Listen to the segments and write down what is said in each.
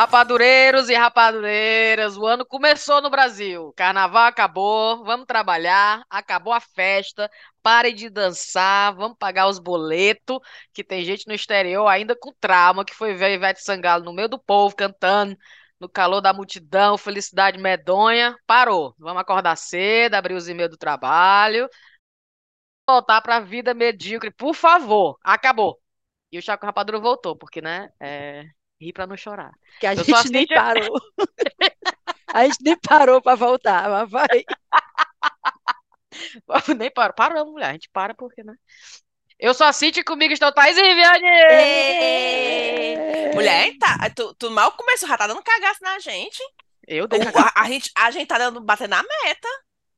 Rapadureiros e rapadureiras, o ano começou no Brasil. Carnaval acabou, vamos trabalhar, acabou a festa, parem de dançar, vamos pagar os boletos, que tem gente no exterior ainda com trauma, que foi ver Ivete Sangalo no meio do povo cantando, no calor da multidão, felicidade medonha. Parou, vamos acordar cedo, abrir os e-mails do trabalho, voltar para a vida medíocre, por favor, acabou. E o Chaco Rapadura voltou, porque, né, é... ri para não chorar. Que a Eu gente assim nem de- parou. a gente nem parou pra voltar, mas vai. Nem parou. Parou, mulher. A gente para porque, né? Eu sou a Cintia comigo estão Thaís e Viviane! Ê! Mulher, tá, tu, tu mal começou, já tá dando cagaço na gente. Eu dei a, a gente, a gente tá dando, batendo na meta.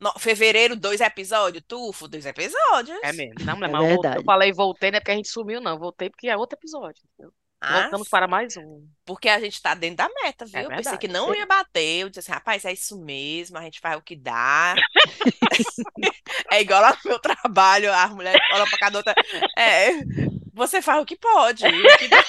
No- fevereiro, dois episódios. Tufo, dois episódios. É mesmo. Não, mulher, É mas eu, eu falei voltei, não é porque a gente sumiu, não. Voltei porque é outro episódio. entendeu? Ah, Voltamos para mais um. Porque a gente tá dentro da meta, viu? É Eu pensei que não ia bater. Eu disse assim, rapaz, é isso mesmo, a gente faz o que dá. É igual no meu trabalho, as mulheres olham pra cada outra. É, você faz o que pode. o que dá.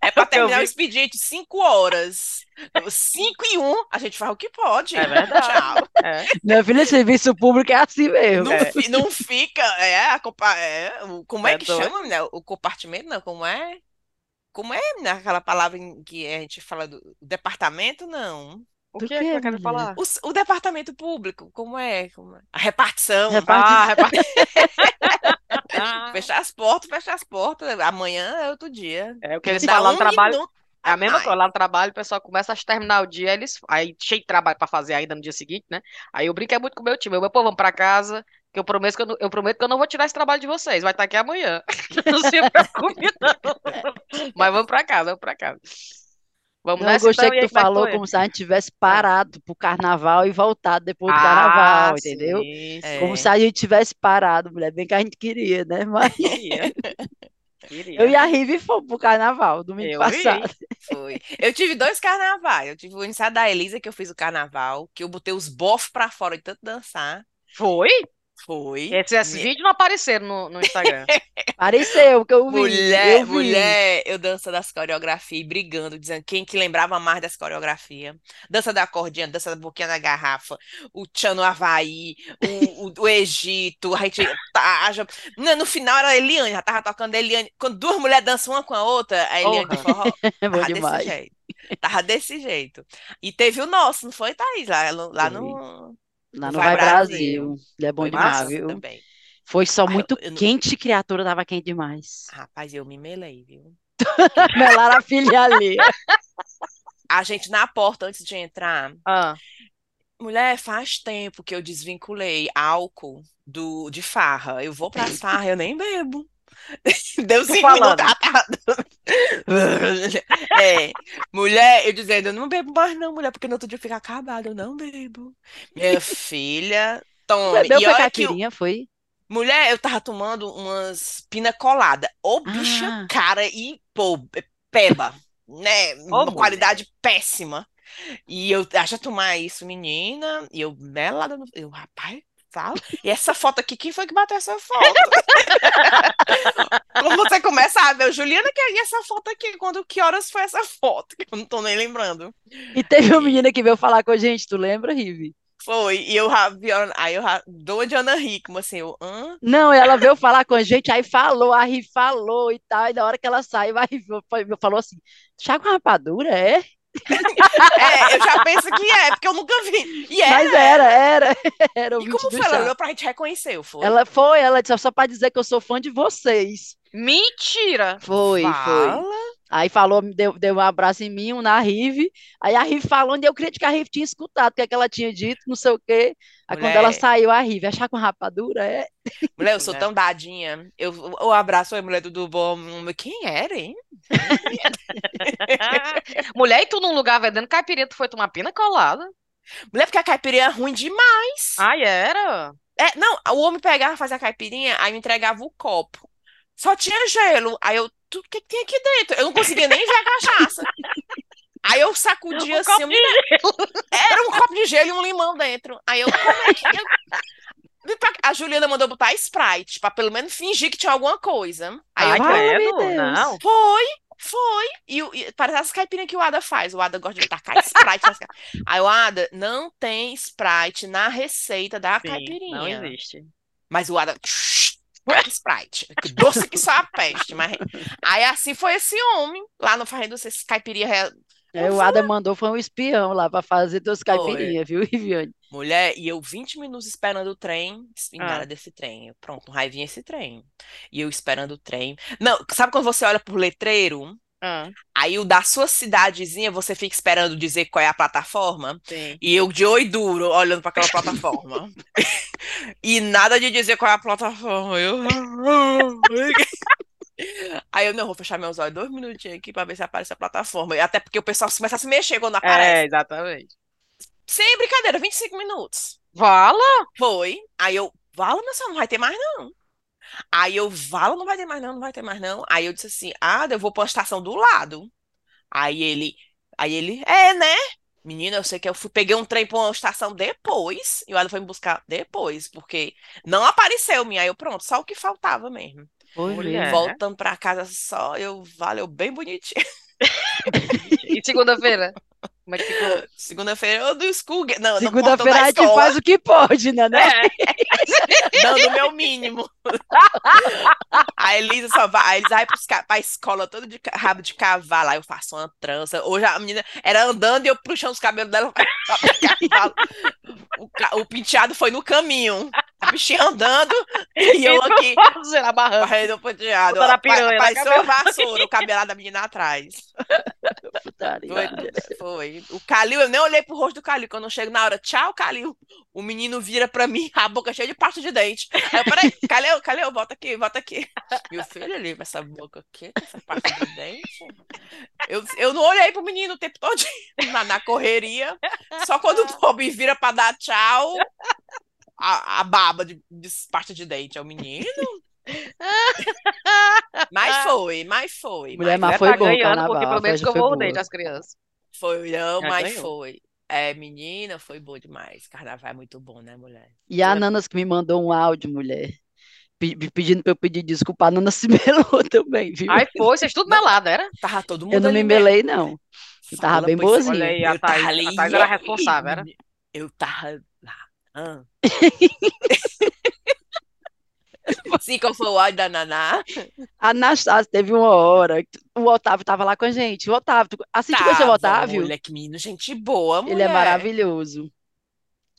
É pra terminar o expediente 5 horas. 5 e 1, a gente faz o que pode. É verdade. Tchau. É. Meu filho, serviço público é assim mesmo. Não, fi- não fica. É, a compa- é, como é, É que doido. chama, né? O compartimento, não, como é? Como é né, aquela palavra em que a gente fala do departamento? Não. O Do que é que eu falar? O, o departamento público, como é? Como é? A repartição. Ah, reparte... Ah, Fechar as portas, fechar as portas. Amanhã é outro dia. é o que eles Dá falam lá um no trabalho. minuto É a mesma coisa, lá no trabalho o pessoal começa a terminar o dia, eles aí cheio de trabalho pra fazer ainda no dia seguinte, né? Aí eu brinco é muito com o meu time, eu, meu povo, vamos pra casa, que eu prometo que eu, não- eu prometo que eu não vou tirar esse trabalho de vocês, vai estar aqui amanhã. Não se preocupe não. Mas vamos pra casa, vamos pra casa. Vamos Não, eu nessa gostei então, que tu é falou como se a gente tivesse parado pro carnaval e voltado depois do Ah, carnaval, entendeu? sim, É. Como se a gente tivesse parado, mulher. Bem que a gente queria, né? Mas queria. Queria. eu e a Rivi fomos pro carnaval domingo Eu passado. Foi. Eu tive dois carnavais. Eu tive o aniversário da Elisa, que eu fiz o carnaval, que eu botei os bofos pra fora de tanto dançar. Foi? Foi. Esses Me- vídeos não apareceram no, no Instagram. Pareceu que eu vi. Mulher, eu vi. mulher, eu dança das coreografias, e brigando, dizendo quem que lembrava mais das coreografias. Dança da cordinha, dança da boquinha da garrafa, o tchan no Havaí, o, o, o Egito, a gente tá, já- no, no final era a Eliane, já tava tocando a Eliane. Quando duas mulheres dançam uma com a outra, a Eliane de Porra. forró, É bom tava desse demais. jeito. Tava desse jeito. E teve o nosso, não foi, Thaís? Lá, lá no Lá no Vai Vai Brasil. Brasil. É bom foi demais, viu? também. Foi só Ah, eu- muito eu não- quente, criatura tava quente demais. Rapaz, eu me melei, viu? Melaram a filha ali. A gente na porta, antes de entrar, Ah, Mulher, faz tempo que eu desvinculei álcool do, de farra. Eu vou pras farras, eu nem bebo. Deu Tô cinco falando. minutos. ah. É, mulher, eu dizendo, eu não bebo mais não, mulher, porque no outro dia fica acabado, eu não bebo. Minha filha, tome. Bebeu E olha que, caipirinha, foi? mulher, eu tava tomando umas pina colada. Ô, bicha Ah. cara e, pô, peba, né? Uma mulher. qualidade péssima. E eu acho tomar isso, menina, e eu melada no. Eu, rapaz, fala. E essa foto aqui, quem foi que bateu essa foto? Quando você começa a ver, Juliana, que e essa foto aqui? Quando, que horas foi essa foto? Que eu não tô nem lembrando. E teve uma menina que veio falar com a gente, tu lembra, Rivi? Foi, e eu vi, aí eu dou de Ana Hickman, assim, eu, hã? Não, ela veio falar com a gente, aí falou, a falou e tal, e na hora que ela saiu, a falou assim, chá com rapadura, é? É, eu já penso que é, porque eu nunca vi. E Mas era. era, era, era o E como foi? Ela olhou pra gente reconheceu, foi? Ela foi, ela disse, só pra dizer que eu sou fã de vocês. mentira! Foi, foi. Aí falou, deu, deu um abraço em mim, um na Rive. Aí a Rive falando, e eu queria que a Rive tinha escutado, o que é que ela tinha dito, não sei o quê. Aí quando ela Mulher. saiu, a Rive, achar com rapadura, é? Mulher, eu sou Mulher. tão dadinha. Eu, o abraço, oi, mulher, tudo bom? Quem era, hein? Mulher, e tu num lugar vendendo caipirinha, tu foi tomar pina colada? Mulher, porque a caipirinha é ruim demais. Ai, era? É, não, o homem pegava, fazia a caipirinha, aí me entregava o copo. Só tinha gelo. Aí eu, tu, o que que tem aqui dentro? Eu não conseguia nem ver a cachaça. Aí eu sacudia Um assim, copo eu de me- era um copo de gelo e um limão dentro. Aí eu, como é que eu... A Juliana mandou botar Sprite, pra pelo menos fingir que tinha alguma coisa. Aí Ai, eu, credo, meu Deus. não. foi. Foi. E, e parece as caipirinhas que o Ada faz. O Ada gosta de tacar Sprite. nas Aí o Ada não tem Sprite na receita da Sim, caipirinha. não existe. Mas o Ada. Sprite. Que doce que só a peste. Mas... Aí assim foi esse homem lá no Fazendo esses caipirinha. re- É, o Adam mandou foi um espião lá para fazer duas caipirinhas, viu, Viviane? Mulher, e eu 20 minutos esperando o trem, Ah. espingarda desse trem. Eu, pronto, raivinha esse trem. E eu esperando o trem. Não, sabe quando você olha por letreiro? Ah, Aí o da sua cidadezinha, você fica esperando dizer qual é a plataforma. sim. E eu de oi duro, olhando para aquela plataforma. E nada de dizer qual é a plataforma. Eu... Aí eu, não, vou fechar meus olhos dois minutinhos aqui pra ver se aparece a plataforma. Até porque o pessoal começa a se mexer quando É, aparece. exatamente. Sem brincadeira, 25 minutos. Vala? Foi. Aí eu, Vala, meu senhor, não vai ter mais não. Aí eu, Vala, não vai ter mais não, não vai ter mais não. Aí eu disse assim, ah, eu vou pra uma estação do lado. Aí ele, aí ele, é, né? Menina, eu sei que eu fui, peguei um trem pra uma estação depois, e o Ada foi me buscar depois, porque não apareceu minha. Aí eu, pronto, só o que faltava mesmo. Foi Mulher. mesmo. Voltando pra casa só, eu, valeu bem bonitinho. E segunda-feira? Como é que ficou? Segunda-feira eu do school, não, Segunda-feira da a gente faz o que pode, né? né? É, dando o meu mínimo. A Elisa só vai, a Elisa vai pros ca- pra escola todo de rabo de cavalo. Aí eu faço uma trança. Hoje a menina era andando e eu puxando os cabelos dela pra pra. O, o penteado foi no caminho. A bichinha andando e eu aqui Será barrando. barrendo o penteado. A piranha na uma cabeça. vassoura, o cabelado da menina atrás. Putaria. Foi, foi. O Calil, eu nem olhei pro rosto do Calil. Quando eu chego na hora, tchau, Calil. O menino vira pra mim, a boca cheia de pasta de dente. Aí eu, peraí, Calil, Calil, volta aqui, volta aqui. Meu filho ali, com essa boca aqui, essa pasta de dente. Eu, eu não olhei pro menino o tempo todo na, na correria. Só quando o pobre vira pra dar tchau, a, a baba de, de pasta de dente é o menino. Mas foi, mas foi. Mulher, mas mas Já foi tá bom ganhando, porque pelo menos escovou o boa. dente as crianças. Foi, não, Já mas ganhou. foi. É, menina, foi bom demais. Carnaval é muito bom, né, mulher? E a Nanas que me mandou um áudio, mulher, pe- pe- pedindo pra eu pedir desculpa. A Nana se melou também, viu? Aí foi, vocês tudo melado, era? Tava todo mundo Eu não ali me mesmo. melei, não. Eu tava Fala, bem pois, boazinha. Olha aí, a Eu tava Thaís, ali, a Thaís era e aí, responsável, era? Eu tava lá. Ah. Sim, qual foi o áudio da Naná? A Anastácia teve uma hora, o Otávio tava lá com a gente. O Otávio, tu- assim tu conheceu o Tava, Otávio? mulher, que menino, gente boa, Ele é mulher. maravilhoso.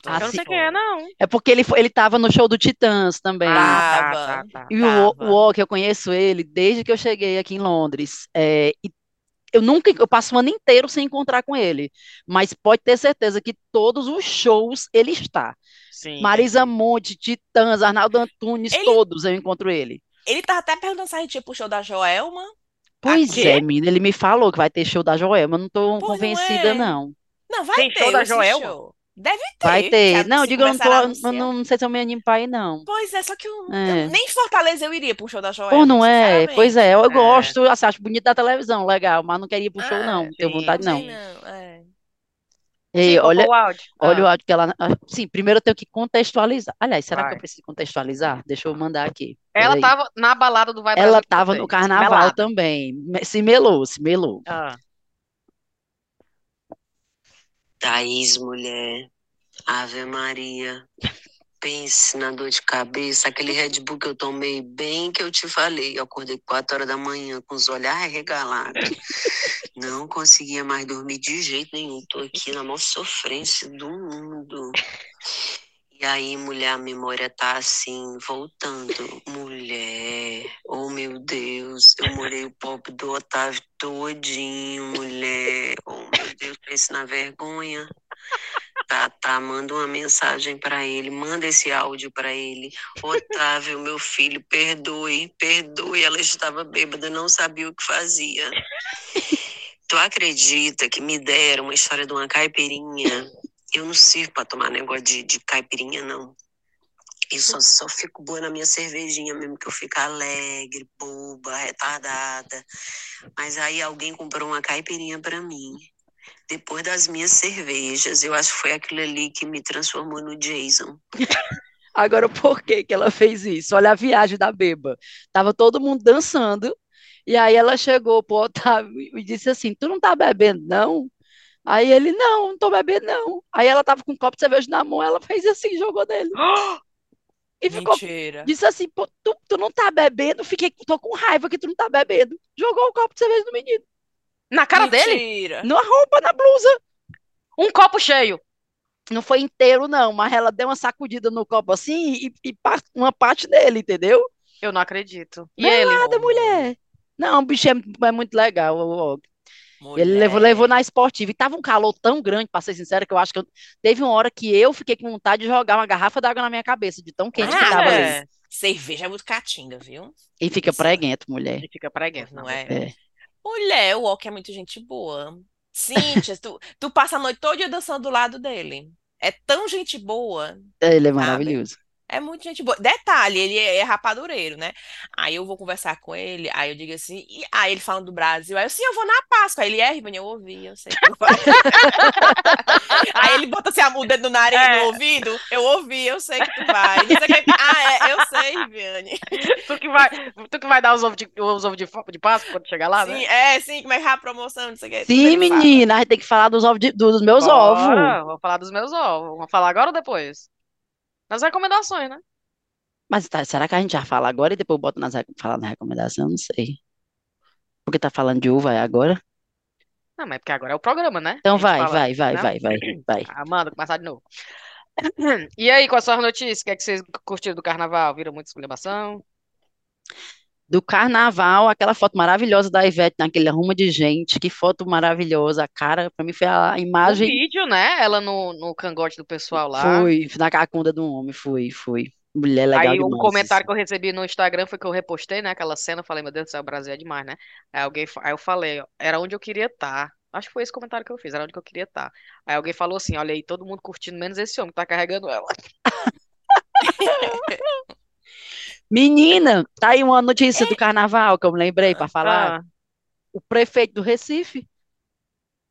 Eu não Assim, sei quem é, não. é porque ele, foi- ele tava no show do Titãs também. Ah, Tava. tá, tá, tá. E o, tava. o O, que eu conheço ele desde que eu cheguei aqui em Londres. É, e eu nunca, eu passo o ano inteiro sem encontrar com ele, mas pode ter certeza que todos os shows ele está. Sim, Marisa. Monte, Titãs, Arnaldo Antunes, Ele- todos eu encontro ele. Ele tava até perguntando se a gente ia pro show da Joelma. Pois Aqui? é, menina, ele me falou que vai ter show da Joelma, eu não tô Pois não convencida, é. não. Não, vai Tem ter show da Joelma? show. Deve ter. Vai ter. Não, diga, eu não, tô, não, não sei se eu me animo pra ir, não. Pois é, só que eu, É. eu- nem em Fortaleza eu iria pro show da Joelma, Pô, não é? Pois é, eu É. gosto, assim, acho bonito da televisão, legal, mas não queria ir pro show, Ah, não, não tenho sim, vontade, não. Não, é. Ei, Sim, olha, o áudio? olha Ah, o áudio que ela. ah, Sim, primeiro eu tenho que contextualizar. Aliás, será que eu vai. preciso contextualizar? Deixa eu mandar aqui. Ela Peraí. tava na balada do Vai Ela Brasil com tava no vocês, carnaval melada. também. Se melou, se melou. Ah, Thaís, mulher, Ave Maria, pense na dor de cabeça, aquele Red Bull que eu tomei bem que eu te falei, eu acordei 4 horas da manhã com os olhos arregalados, não conseguia mais dormir de jeito nenhum, tô aqui na maior sofrência do mundo. E aí, mulher, a memória tá assim, voltando. Mulher, oh meu Deus, eu molhei o pop do Otávio todinho, mulher. Oh meu Deus, pense na vergonha. Tá, tá, manda uma mensagem pra ele, manda esse áudio pra ele. Otávio, meu filho, perdoe, perdoe. Ela estava bêbada, não sabia o que fazia. Tu acredita que me deram uma história de uma caipirinha? Eu não sirvo pra tomar negócio de, de caipirinha, não. Eu só, só fico boa na minha cervejinha mesmo, que eu fico alegre, boba, retardada. Mas aí alguém comprou uma caipirinha pra mim. Depois das minhas cervejas, eu acho que foi aquilo ali que me transformou no Jason. Agora, por que que ela fez isso? Olha a viagem da beba. Tava todo mundo dançando E aí ela chegou pro Otávio e disse assim: Tu não tá bebendo, não? Aí ele, não, não tô bebendo, não. Aí ela tava com um copo de cerveja na mão, ela fez assim, jogou nele. E ficou, Mentira. disse assim, pô, tu, tu não tá bebendo? Fiquei, tô com raiva que tu não tá bebendo. Jogou o copo de cerveja no menino. Na cara dele? Mentira. Na roupa, na blusa. Um copo cheio. Não foi inteiro, não, mas ela deu uma sacudida no copo assim e, e uma parte dele, entendeu? Eu não acredito. E Não é ele? Nada, mulher. Não, o bicho é, é muito legal. o- Ele levou, levou na esportiva. E tava um calor tão grande, pra ser sincera, que eu acho que eu- teve uma hora que eu fiquei com vontade de jogar uma garrafa d'água na minha cabeça, de tão quente que Ah, tava ali. é. Cerveja é muito catinga, viu? E fica Isso. preguento, mulher. Ele fica preguento, Não não é? É. Mulher, o Walker é muito gente boa. Cíntia, tu, tu passa a noite toda dançando do lado dele. É tão gente boa. Ele é Sabe? É muito gente boa. Detalhe, ele é, é rapadureiro, né? Aí eu vou conversar com ele, aí eu digo assim, e, aí ele falando do Brasil, aí eu, sim, eu vou na Páscoa. Aí ele é, Ribani, eu ouvi, eu sei que tu vai. Aí ele bota assim, a- o dedo no nariz, É. no ouvido, eu ouvi, eu sei que tu vai. Que- Ah, é, eu sei, Riviane. Tu que vai, tu que vai dar os ovos de, os ovos de, de Páscoa quando chegar lá, Sim, né? é, sim, como é que é a promoção, não sei o que. Sim, menina, a gente tem que falar dos, ovos de- dos meus ovos. Bora, Vou falar dos meus ovos. Vamos falar agora ou depois? Nas recomendações, né? Mas tá, será que a gente já fala agora e depois bota nas, fala na recomendação? Não sei. Porque tá falando de uva é agora? Não, mas é porque agora é o programa, né? Então A gente vai, fala, vai, vai, né? vai, vai, vai. Amanda, começar de novo. E aí, são as notícias? O que é que vocês curtiram do carnaval? Viram muita exclamação? Do carnaval, aquela foto maravilhosa da Ivete naquele arrumo de gente, que foto maravilhosa. A cara, pra mim, foi a O imagem. vídeo, né? Ela no, no cangote do pessoal lá. Foi, na cacunda do homem, foi, foi. Mulher legal Aí um demais. comentário que eu recebi no Instagram foi que eu repostei, né? Aquela cena, eu falei, meu Deus do céu, o Brasil é demais, né? Aí, alguém, aí eu falei, ó, era onde eu queria estar. Acho que foi esse comentário que eu fiz, era onde que eu queria estar. Aí alguém falou assim, olha aí, todo mundo curtindo, menos esse homem que tá carregando ela. Menina, tá aí uma notícia do carnaval que eu me lembrei pra falar. Ah, O prefeito do Recife.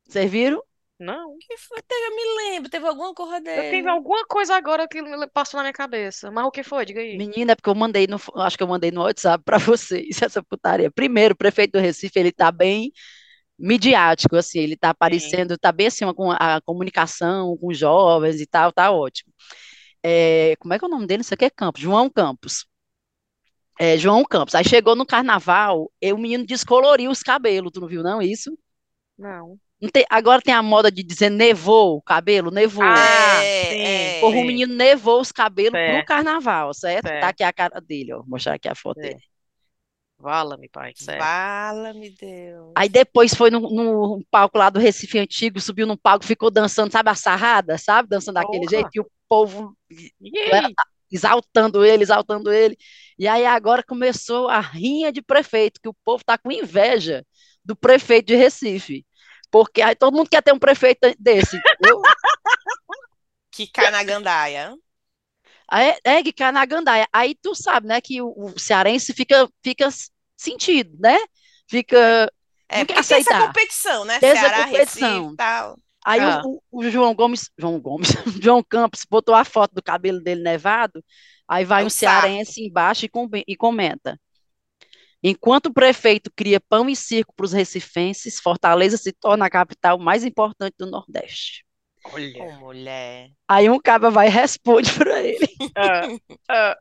Vocês viram? não. Que foi? Teve- Eu me lembro, teve alguma coisa Eu dele. tive alguma coisa agora que passou na minha cabeça. Mas o que foi? Diga aí. Menina, é porque eu mandei no, acho que eu mandei no WhatsApp pra vocês essa putaria. Primeiro, o prefeito do Recife, ele tá bem midiático, assim, ele tá aparecendo, tá bem assim, com a comunicação com os jovens e tal, tá ótimo. É, como é que é o nome dele? Isso aqui é Campos, João Campos. É, João Campos. Aí chegou no carnaval, e o menino descoloriu os cabelos, tu não viu não isso? Não. Não tem- agora tem a moda de dizer nevou o cabelo, nevou. Ah, É, sim, é. Porra, o menino nevou os cabelos pro Certo. carnaval, certo? Tá aqui a cara dele, ó. Vou mostrar aqui a foto Certo. dele. Vala-me, pai. Fala-me, Deus. Aí depois foi no, no palco lá do Recife Antigo, subiu no palco, ficou dançando, sabe, a sarrada, sabe? Dançando daquele Porra. jeito, e o povo E aí? Exaltando ele, exaltando ele. E aí agora começou a rinha de prefeito, que o povo tá com inveja do prefeito de Recife. Porque aí todo mundo quer ter um prefeito desse, entendeu? Que cai na gandaia. Aí, é que cai na gandaia. Aí tu sabe, né, que o, o cearense fica, fica sentido, né? Fica. É, porque tem essa aceitar. competição, né? Tem essa Ceará, competição. Recife e tal. Aí Ah. o, o- João Gomes, João Gomes, João Campos botou a foto do cabelo dele nevado, aí vai É um um cearense embaixo e, com- e comenta. Enquanto o prefeito cria pão e circo para os recifenses, Fortaleza se torna a capital mais importante do Nordeste. Olha. Ô, mulher. Aí um cara vai e responde para ele. Ah, ah.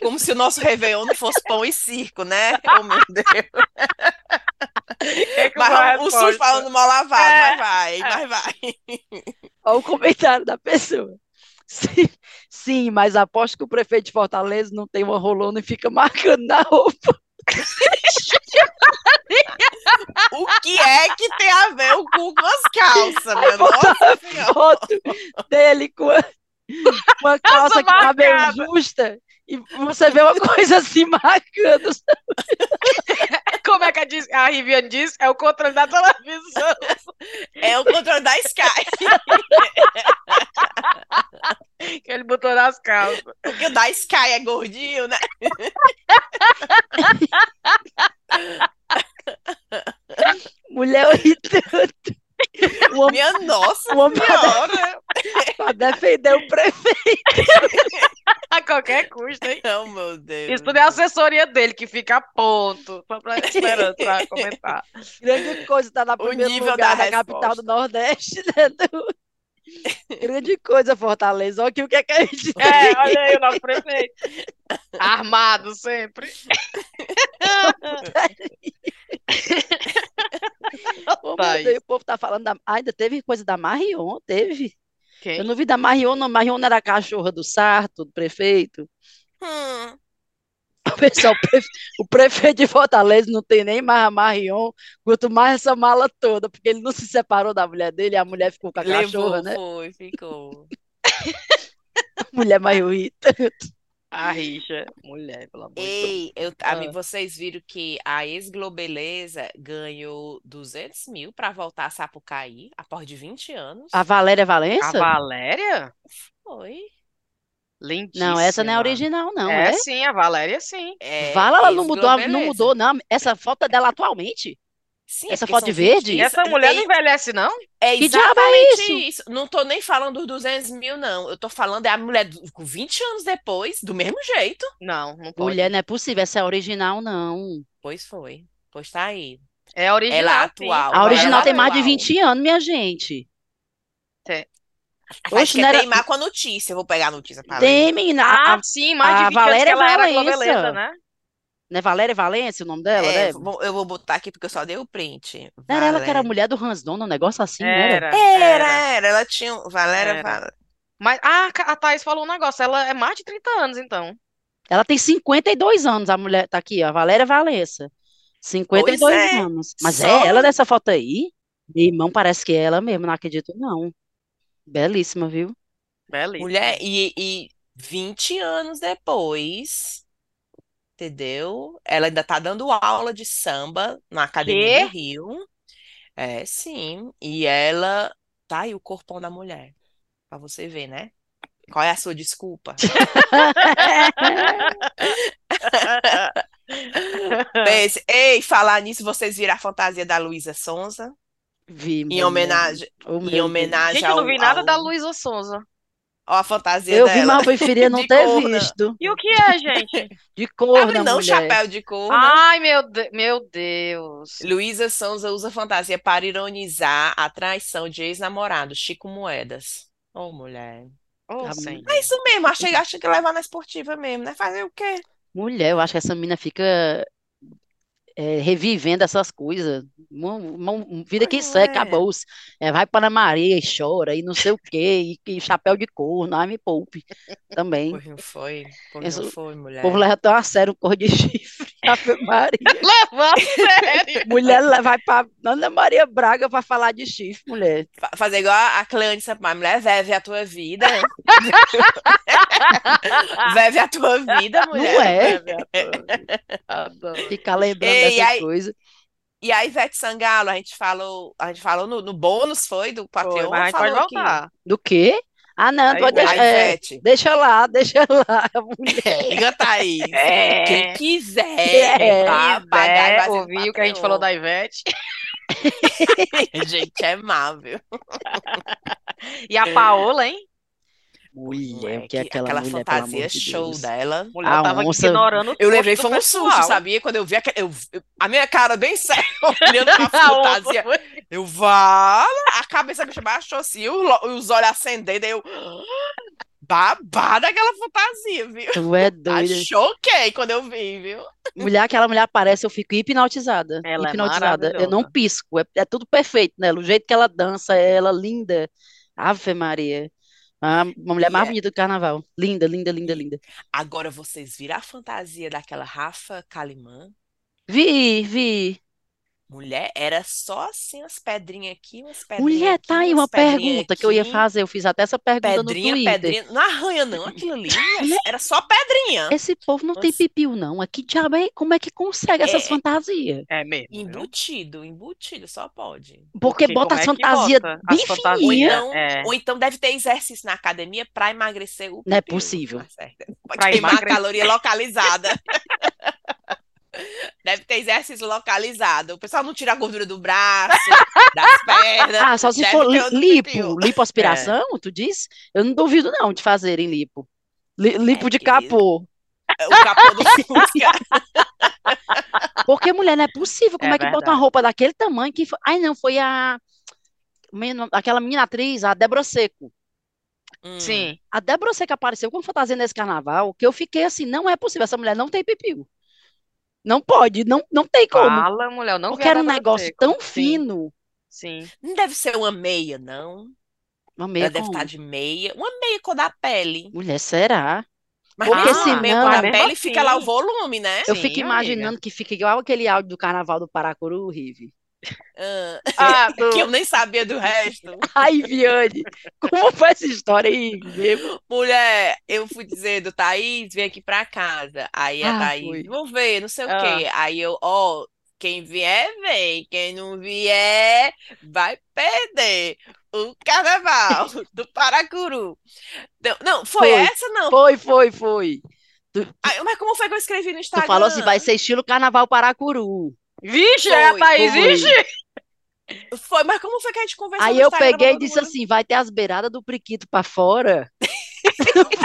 Como se o nosso Réveillon não fosse pão e circo, né? Oh, meu Deus. É Mas o SUS falando mal lavado, É, mas vai, é. mas vai. Olha o comentário da pessoa. Sim, sim, mas aposto que o prefeito de Fortaleza não tem uma rolona e fica marcando na roupa. O que é que tem a ver o cu com as calças, minha nossa senhora? foto dele com a- uma calça que tá bem justa e você vê uma coisa assim marcando. Como é que a, diz- a Riviane disse? É o controle da televisão. É o controle da Sky. que ele botou nas calças. Porque o da Sky é gordinho, né? Mulher eu ri tanto. O homem Minha nossa homem senhora. pra defender o prefeito. qualquer custo, hein? Oh, meu Deus. Isso tudo é a assessoria dele, que fica a ponto, só pra esperando pra comentar. Grande coisa tá na primeiro nível lugar da da capital do. Nordeste, né? Du? Grande coisa, Fortaleza. Olha aqui o que é que a gente É, olha aí o nosso prefeito. Armado sempre. Deus, o povo tá falando da... Ah, ainda teve coisa da Marion, teve. Quem? Eu não vi da Marion, não. Marion não era a cachorra do Sarto, do prefeito. Hum, O pessoal, o prefe- o prefeito de Fortaleza não tem nem mais a Marion, quanto mais essa mala toda, porque ele não se separou da mulher dele, e a mulher ficou com a levou, cachorra, né? foi, ficou. Mulher maiorita. A rixa. Mulher, pelo amor de Deus. Ei, eu, Ah. amigo, vocês viram que a ex-Globeleza ganhou 200 mil para voltar a Sapucaí, após de 20 anos. A Valéria A Valença? Valéria? Foi. Lindíssima. Não, essa não é a original, não, é, é? sim, a Valéria sim. É, Vala, ela não mudou, não mudou, não. Essa foto é dela atualmente. Sim, Essa foto de verde? 20 E essa mulher é, não envelhece, não? é Que diabo é exatamente isso? isso. Não tô nem falando dos 200 mil, não. Eu tô falando é a mulher com 20 anos depois, do mesmo jeito. Não, não pode. Mulher, não é possível, essa é a original, não. Pois foi. Pois tá aí. É a original, Ela é sim. atual. A original é tem mais de atual. 20 anos, minha gente. Oxe, quer não era- teimar com a notícia. Eu vou pegar a notícia pra. Tem, menina. a- Ah, a- sim, mais de a 20 anos que Valéria ela era Valença. globeleza, né? Não é Valéria Valência o nome dela, É, né? vou- eu vou botar aqui porque eu só dei o print. Não era ela que era a mulher do Hans Donner, um negócio assim, não era? Era, Era, era. Ela tinha. Valéria. Era. Val- Mas, ah, a Thaís falou um negócio, ela é mais de 30 anos, então. Ela tem 52 anos, a mulher tá aqui, ó, a Valéria Valença. 52 Pois é, anos. Mas só- é ela dessa foto aí? Meu irmão, parece que é ela mesmo, não acredito não. Belíssima, viu? Belíssima. Mulher, e, e 20 anos depois, entendeu? Ela ainda tá dando aula de samba na Academia do Rio. É, sim. E ela. Tá aí o corpão da mulher. Pra você ver, né? Qual é a sua desculpa? Pense, ei, falar nisso, vocês viram a fantasia da Luísa Sonza? Vi, Em homenagem, em homenagem Gente, eu não ao, vi nada ao- da Luísa Sonza. Ó, a fantasia Eu vi, dela. mas eu preferia não De ter corna. visto. E o que é, gente? De corna, não, mulher. chapéu de cor. Ai, meu, de- meu Deus. Luísa Sonza usa fantasia para ironizar a traição de ex-namorado Chico Moedas. Ô, mulher. Ô, A senhor. É isso mesmo, achei, achei que levar na esportiva mesmo, né? Fazer o quê? Mulher, eu acho que essa menina fica é, revivendo essas coisas. Uma, vida que segue, é. acabou-se. É, vai para Ana Maria e chora, e não sei o quê, e, e chapéu de corno, ai me poupe. Também. Pois não foi, pois Isso- não foi, O mulher. povo leva tão a sério o cor de chifre. Ave Maria. Leva sério. Mulher vai para Ana Maria Braga para falar de chifre, mulher. Fa- Fazer igual a Cleane Sampaio, mulher, vive a tua vida. Vive a tua vida, mulher. Não é? Adoro. Ficar lembrando Ei, dessas aí- coisas. E a Ivete Sangalo, a gente falou, a gente falou no, no bônus, foi, do Foi, Patreon, mas a gente pode falou que. Do quê? Ah, não, Aí pode deixar. é, deixa lá, deixa lá. mulher. Liga, Thaís. É. Quem quiser, É. Quem pagar quiser vai ser ouvir o que a gente falou da Ivete. Gente, é má, viu? E a Paola, hein? Mulher, o que que é aquela, aquela mulher, fantasia de show Deus. dela. Mulher A tava onça- ignorando o Eu levei foi um pessoal. susto, sabia? Quando eu vi aquele, eu, eu- a minha cara bem séria, olhando pra fantasia. Eu, vala! A cabeça me baixou assim, os olhos acendendo, aí eu. Babada aquela fantasia, viu? Tu é Ah, doida. choquei quando eu vi, viu? Mulher, aquela mulher aparece, eu fico hipnotizada. Ela é hipnotizada. Eu não pisco. É, é tudo perfeito, né? O jeito que ela dança, ela linda. Ave Maria. Ah, uma mulher mais é- bonita do carnaval. Linda, linda, linda, linda. Agora vocês viram a fantasia daquela Rafa Kalimã? Vi, vi. Mulher, era só assim, umas pedrinhas aqui, umas pedrinhas Mulher, aqui, tá aí uma pergunta que eu ia aqui. fazer. Eu fiz até essa pergunta no Pedrinha, Twitter. pedrinha. Não arranha, não, aquilo ali. Era só pedrinha. Esse povo não tem pipiu, não. É que diabo é? Como é que consegue essas É- fantasias? É mesmo. viu? Embutido, embutido, só pode. Porque Porque bota as é fantasias bota bem as fantasias? Ou fininhas. então, É. ou então deve ter exercício na academia para emagrecer o Não é pipiu, possível. tá? Pra queimar a emagrecer. caloria localizada. Deve ter exercício localizado. O pessoal não tira a gordura do braço, das pernas. Ah, só se for lipo, pipiu. lipoaspiração, tu diz? Eu não duvido não de fazerem lipo. Li- Limpo de que- capô. O capô do Fusca. Porque, mulher, não é possível. Como É é, que bota verdade. uma roupa daquele tamanho que foi... Ai, não, foi a... Aquela menina atriz, a Débora Seco. Hum. Sim. A Débora Seco apareceu com fantasia nesse carnaval, que eu fiquei assim, não é possível, essa mulher não tem pipiu. Não pode, não, não tem como. Fala, mulher, não Porque era um negócio tão Sim, fino. Sim. Não deve ser uma meia, não. Uma meia Ela deve estar de meia. Uma meia cor da pele. Mulher, será? Mas Porque mesmo uma meia senão- cor da pele fica lá o assim- volume, né? Eu Sim, fico amiga. imaginando que fica igual aquele áudio do carnaval do Paracuru, Rive. Ah, Ah, tu- que eu nem sabia do resto. Ai, Viane, como foi essa história aí mesmo? Mulher, eu fui dizendo, Thaís, vem aqui pra casa. Aí a Ah, Thaís, foi. vou ver, não sei o Ah. quê. Aí eu, ó, quem vier, vem. Quem não vier, vai perder o carnaval do Paracuru. Não, não, foi, Foi. essa, não. Foi, foi, foi. Ai, mas como foi que eu escrevi no Tu Instagram? falou assim, vai ser estilo carnaval Paracuru. Vixe, é a Foi, Thaís, foi. vixe! Foi, mas como foi que a gente conversou Aí eu Instagram peguei e disse mundo? assim, vai ter as beiradas do priquito pra fora.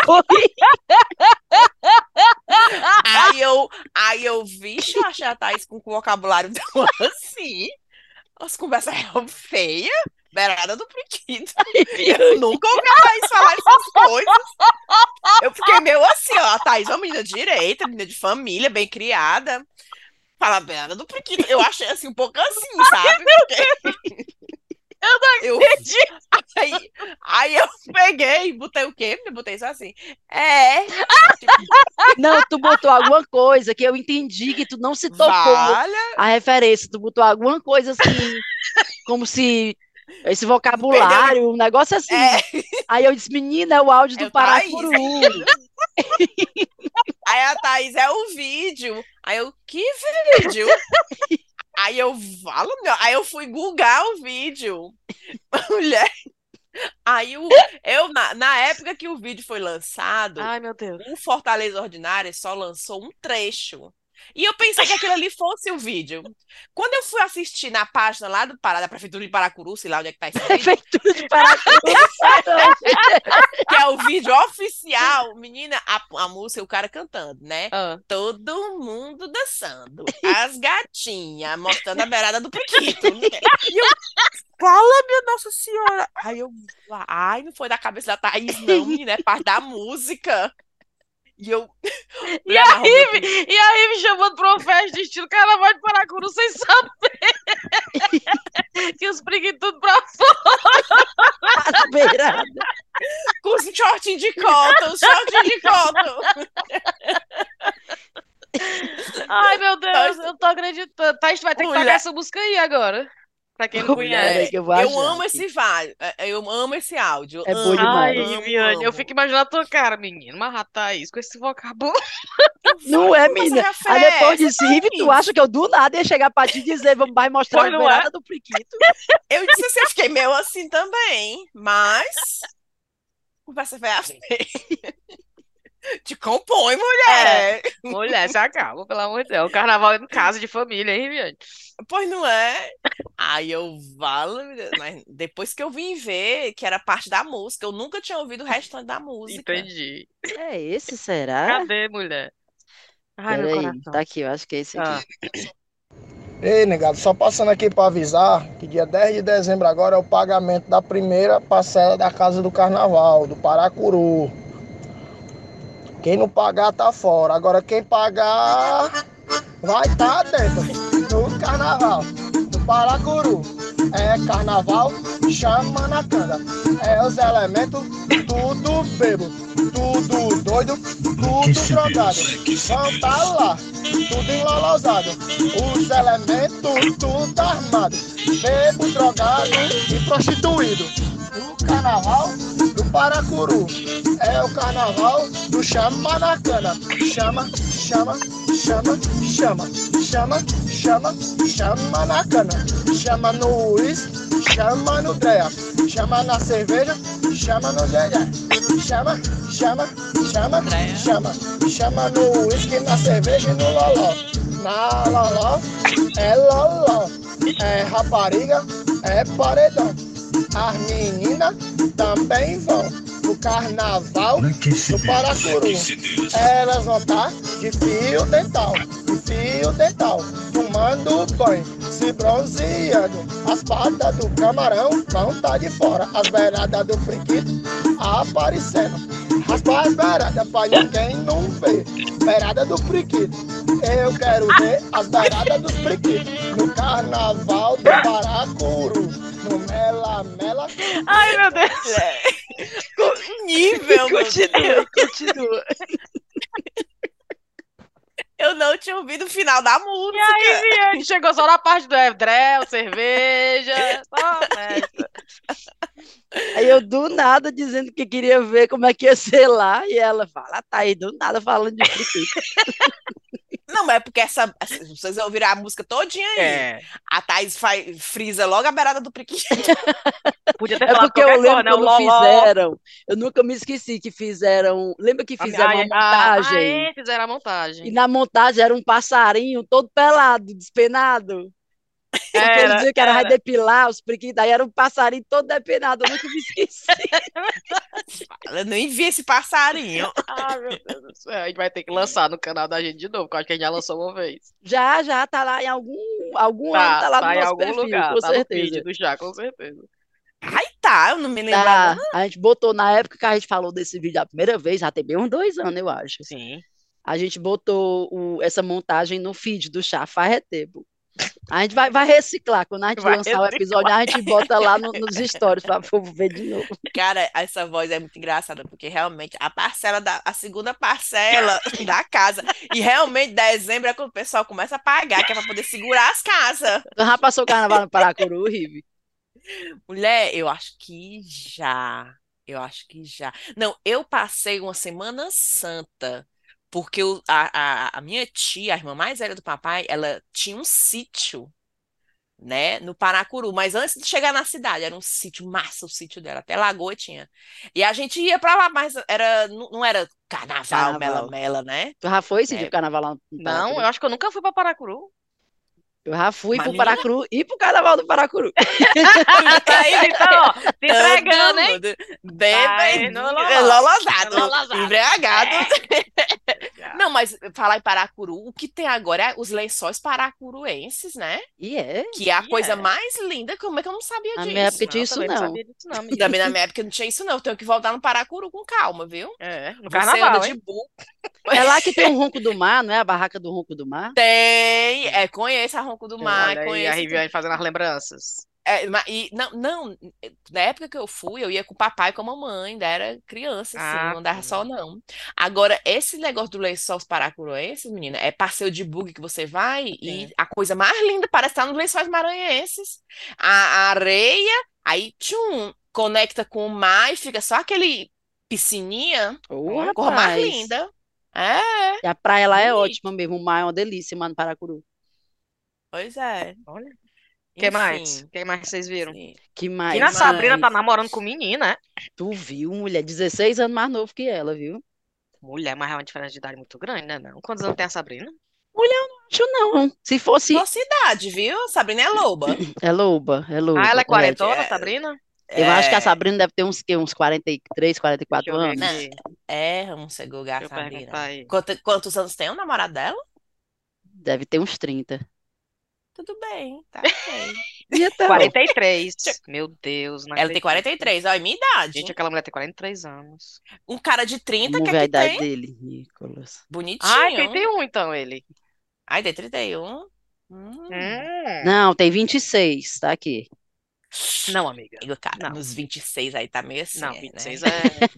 Foi. Aí eu, aí eu, vixe, eu achei a Thaís com o vocabulário dela assim. As conversas eram feias, beirada do priquito. Eu nunca ouvi a Thaís falar essas coisas. Eu fiquei meio assim, ó. A Thaís é uma menina direita, menina de família, bem criada. Fala beirada do priquito. Eu achei assim, um pouco assim, sabe? Porque... Eu não acredito. Aí, aí eu peguei, botei o quê? Eu botei isso assim. É, Não, tu botou alguma coisa que eu entendi que tu não se tocou valha. a referência. Tu botou alguma coisa assim, como se esse vocabulário, um negócio assim. É. Aí eu disse, menina, é o áudio É do. Paracuru. Aí a Thaís é o vídeo. Aí eu, que vídeo? Aí eu falo, meu. Aí eu fui googar o vídeo. Mulher. Aí o, eu, na, na época que o vídeo foi lançado, Ai, meu Deus. o Fortaleza Ordinária só lançou um trecho. E eu pensei que aquilo ali fosse o vídeo. Quando eu fui assistir na página lá do Pará, da Prefeitura de Paracuru, sei lá onde é que tá esse vídeo, Prefeitura de Paracuru. que é o vídeo oficial, menina, a, a música, o cara cantando, né? Ah. Todo mundo dançando. As gatinhas mostrando a beirada do Priquito. né? E eu, fala, minha Nossa Senhora. Aí eu, ai, não foi da cabeça da Thaís, não, menina, é parte da música. E eu. E a Rive, e a Rive chamando pra uma festa de estilo carnaval de Paracuru sem saber que os preguiços tudo pra fora. Beirada. Com os shortinhos de cotton, os de cotton. Ai, meu Deus, eu não tô acreditando. Thaís, tu vai ter que Mulher. pagar essa música aí agora. Pra quem não conhece. é eu Eu amo esse vádio, eu amo esse áudio. É bom demais. Ai, amo, Viane, eu fico imaginando a tua cara, menino. Mas a Thaís com esse vocabulário. Não é, menina. a Aí depois disse, Rive, tu Thaís. acha que eu do nada ia chegar pra te dizer, vamos vai mostrar Pois a não é? beirada do priquito? Eu disse assim, eu fiquei meio assim também, mas conversa vai a Te compõe, mulher. Mulher, se acaba, pelo amor de Deus. O carnaval é em casa de família, hein, Viane? Pois não é? Aí eu falo, mas depois que eu vim ver que era parte da música, eu nunca tinha ouvido o restante da música. Entendi. É esse, será? Cadê, mulher? Ai, meu Peraí, coração. tá aqui, eu acho que é esse Ah. aqui. Ei, negado, só passando aqui para avisar que dia 10 de dezembro agora é o pagamento da primeira parcela da Casa do Carnaval, do Paracuru. Quem não pagar tá fora. Agora quem pagar vai estar tá dentro do carnaval, do Paracuru. É carnaval, chama na cana. É os elementos, tudo bebo, tudo doido, tudo drogado. Vão tá lá, tudo enlolosado. Os elementos, tudo armado. Bebo, drogado e prostituído. O carnaval do Paracuru. É o carnaval do chama na cana. Chama, chama, chama, chama, chama, chama, chama na cana. Chama no uísque, chama no dreia. Chama na cerveja, chama no dedé. Chama, chama, chama, Dreia. chama. Chama no uísque, na cerveja e no loló. Na loló, é loló. É rapariga, é paredão. As meninas também vão. no carnaval do Paracuru. Elas vão estar de fio dental, de fio dental, tomando banho, se bronzeando. As patas do camarão vão estar de fora, as beiradas do friquito aparecendo. As beiradas pra ninguém não ver, beirada do friquito. Eu quero ver as beiradas dos friquitos no carnaval do Paracuru, no Mela Mela. Ai, meu Deus. É. Nível, meu Continua, Deus. continua. Eu não tinha ouvido o final da E música. aí, Viane, chegou só na parte do Evdrel, cerveja, só festa. Aí eu do nada dizendo que queria ver como é que ia ser lá, e ela fala, tá aí do nada falando de. Não, mas é porque essa, vocês ouviram a música todinha aí. É, A Thaís faz, frisa logo a beirada do priquinho. podia ter É falado porque eu lembro né? Quando loló. fizeram, eu nunca me esqueci que fizeram, lembra que fizeram Ai, ah, montagem? Ah, é, fizeram a montagem. E na montagem era um passarinho todo pelado, despenado. Era, diziam que era, era. depilar os priquitos, daí era um passarinho todo depenado, eu nunca me esqueci. Eu não envia esse passarinho. Ai, meu Deus do céu. A gente vai ter que lançar no canal da gente de novo, porque eu acho que a gente já lançou uma vez. Já, já, tá lá em algum, algum Tá, ano, tá lá no tá em nosso algum perfil, lugar, com tá no certeza. do chá, com certeza. Ai, tá, eu não me lembrava. Tá, a gente botou na época que a gente falou desse vídeo a primeira vez, já tem bem uns dois anos, eu acho. Sim. A gente botou o- essa montagem no feed do chá, faz tempo. A gente vai, vai reciclar. Quando a gente Vai lançar o episódio, a gente bota lá no- nos stories para povo ver de novo. Cara, essa voz é muito engraçada, porque realmente a parcela da a segunda parcela da casa. E realmente dezembro é quando o pessoal começa a pagar, que é pra poder segurar as casas. Tu já passou o carnaval no Paracuru, Rive? Mulher, eu acho que já. Eu acho que já. Não, eu passei uma Semana Santa, porque o- a, a, a minha tia, a irmã mais velha do papai, ela tinha um sítio, né, no Paracuru. Mas antes de chegar na cidade, era um sítio massa, o sítio dela, até Lagoa tinha. E a gente ia pra lá, mas era, não, não era carnaval, Carnaval. mela-mela, né? Tu já foi esse É. de carnaval lá no Não, Paracuru? eu acho que eu nunca fui pra Paracuru. Eu já fui Mas, pro menina- Paracuru e pro carnaval do Paracuru. tá aí, então, ó, se entregando, Todo hein? loló. lolosado, embriagado. É. Não, mas falar em Paracuru, o que tem agora é os lençóis paracuruenses, né? E é. Que é a E coisa é. mais linda. Como é que eu não sabia Na disso? minha época tinha isso não. sabia disso não, menina. Também na minha época não tinha isso, não. Eu tenho que voltar no Paracuru com calma, viu? É, no Você carnaval, anda hein? de. É lá que tem o Ronco do Mar, não é? A barraca do Ronco do Mar. Tem, é, conheço a Ronco do Mar, Olha aí a conheço. Riviane fazendo as lembranças. É, e, não, não, na época que eu fui, eu ia com o papai e com a mamãe, ainda era criança, assim, Ah, não andava só, não. Agora, esse negócio do lençóis paracuruenses, menina, é passeio de bug que você vai e Sim. a coisa mais linda parece estar nos lençóis maranhenses. A, a areia, aí, tchum, conecta com o mar e fica só aquele piscininha, Ô, uma cor mais linda. É, E a praia lá é Bonito. ótima mesmo, o mar é uma delícia, mano, Paracuru. pois é. Olha. O que mais? Enfim, O que mais vocês viram? sim. Que mais? E a Sabrina tá mais? namorando com o menino, né? Tu viu, mulher, 16 anos mais novo que ela, viu? Mulher, mas é uma diferença de idade muito grande, né? Não? Quantos anos tem a Sabrina? Acho não. Se fosse. Nossa idade, viu? Sabrina é loba. É loba, é loba. Ah, ela é quarentona, é. Sabrina? Eu acho que a É. Sabrina deve ter uns, uns 43, Deixa 44 eu ver anos. aqui. É, vamos a eu Sabrina. Quanto- quantos anos tem o namorado dela? Deve ter uns 30. Tudo bem, tá ok. E até 43. Meu Deus, não Ela tem acredito. 43, ó, é minha idade. Gente, aquela mulher tem 43 anos. Um cara de 30, Vamos que é a que idade tem? dele, Nicolas. Bonitinho. Ai, 31 então ele. Ai, tem 31. Hum. Hum. Não, tem 26, tá aqui. Não, amiga. Amigo, cara, Não. nos 26 aí tá meio assim, Não, é, 26 né? é.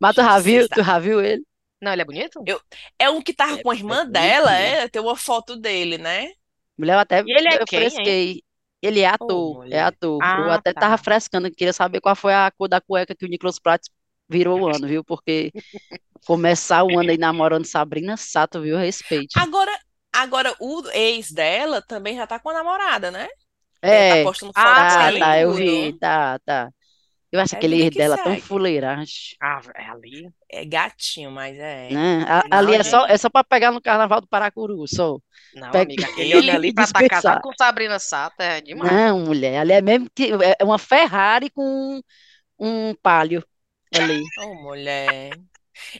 Mas tu já 26 viu, tá. tu já viu ele? Não, ele é bonito? É um que tava É- com a é irmã bonitinho. dela, é? Tem uma foto dele, né? Mulher, eu até E ele é eu quem, hein? fresquei. Ele é ator, é mulher. ator. Eu Ah, até tá. tava frescando, queria saber qual foi a cor da cueca que o Nicolas Prates virou o ano, viu? Porque começar o ano aí namorando Sabrina Sato, viu? Respeite. Agora, agora o ex dela também já tá com a namorada, né? É, tá postando foto Ah, tá, e tá, eu vi, tá, tá. Eu acho É aquele dela tão segue. fuleiragem, Ah, é ali. É gatinho, mas é. né? A- Não, Ali é só, gente. é só pra pegar no carnaval do Paracuru, só. Não, Pega- amiga, aquele ali pra estar casado com Sabrina Sato é demais. Não, mulher, ali é mesmo que é uma Ferrari com um palio. ali. Ô, mulher.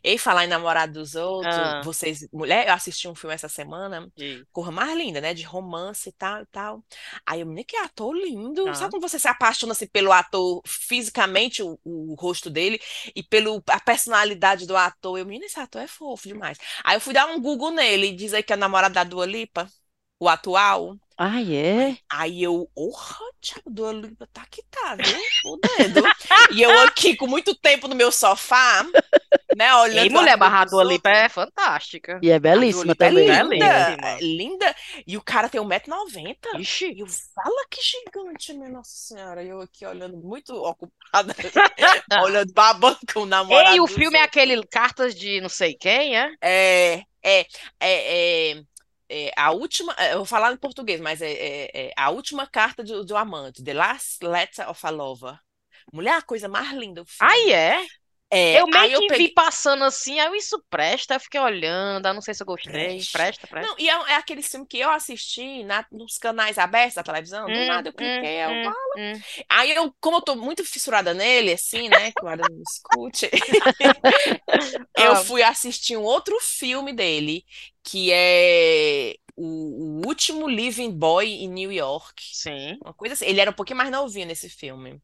Ei, falar em namorado dos outros, Ah. vocês, mulher, eu assisti um filme essa semana, Diz. cor mais linda, né? De romance e tal e tal. Aí eu, menina, que ator lindo. Ah. Sabe quando você se apaixona assim, pelo ator fisicamente, o, o rosto dele, e pelo a personalidade do ator? Eu, menina, esse ator é fofo demais. Aí eu fui dar um Google nele e diz aí que é namorado da Dua Lipa, o atual. Ai, é? Aí eu, orra, Thiago, Dua Lipa tá que tá, viu? O dedo. E eu aqui com muito tempo no meu sofá, né, olhando pela mulher, vida barra dos Dua Lipa outros. é fantástica. E é A belíssima é também. É linda, lindíssima. é linda. E o cara tem 1,90m. E Ixi. eu, fala que gigante, minha Nossa Senhora. E eu aqui olhando muito ocupada, olhando, babando com o namorado Ei, o filme é aquele Cartas de não sei quem, é? É, é, é, é, é a última, é, eu vou falar em português, mas é, é- é a última carta do, do amante, The Last Letter of a Lover. Mulher, a coisa mais linda. Aí é. É, Eu meio eu que peguei. vi passando assim, aí eu, isso presta, eu fiquei olhando, eu não sei se eu gostei. Presta. Presta, presta. Não, e é, é aquele filme que eu assisti na- nos canais abertos da televisão. Do Hum, nada eu cliquei, eu, hum, hum. Aí eu, como eu tô muito fissurada nele, assim, né, que o Adam não escute, eu Ah. fui assistir um outro filme dele, que é o, o Último Living Boy em New York. Sim. Uma coisa assim. Ele era um pouquinho mais novinho nesse filme.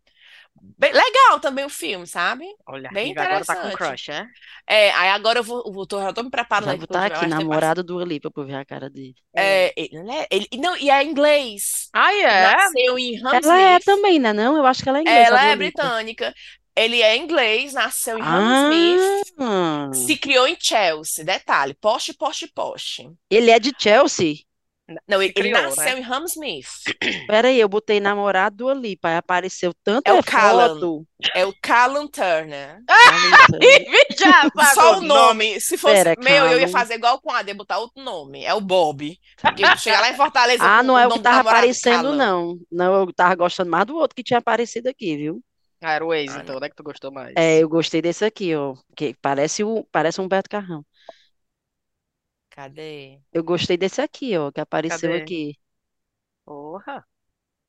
Bem legal também o filme, sabe? Olha, Bem Riva agora tá com interessante. crush, é? É, aí agora eu vou, vou tô, já tô me preparando Já vou pro estar eu aqui, namorado do Lipa, pra eu ver a cara dele. É, ele, né, ele- não, e é inglês. Aí é. Nasceu em Ela é Hammersmith. também, né? Não, eu acho que ela é inglesa. Ela é britânica. Ele é inglês, nasceu em Hammersmith, Ah, se criou em Chelsea. Detalhe, poste, poste, poste. ele é de Chelsea? Não, ele, ele criou, nasceu né? em Hammersmith. Pera aí, eu botei namorado do Lipa, aí apareceu tanto É o é Callan. foto. É o Callum Turner. Já Só o nome. Se fosse Pera, meu, eu ia fazer igual com a Ade, botar outro nome. É o Bob. Porque chegar lá em Fortaleza Ah, com não é o que tava aparecendo, não. Não, eu tava gostando mais do outro que tinha aparecido aqui, viu? Ah, era o ex, Ah, então, né? Que tu gostou mais. É, eu gostei desse aqui, ó. Que parece o parece um Beto Carrão. Cadê? Eu gostei desse aqui, ó, que apareceu Cadê? aqui. Porra.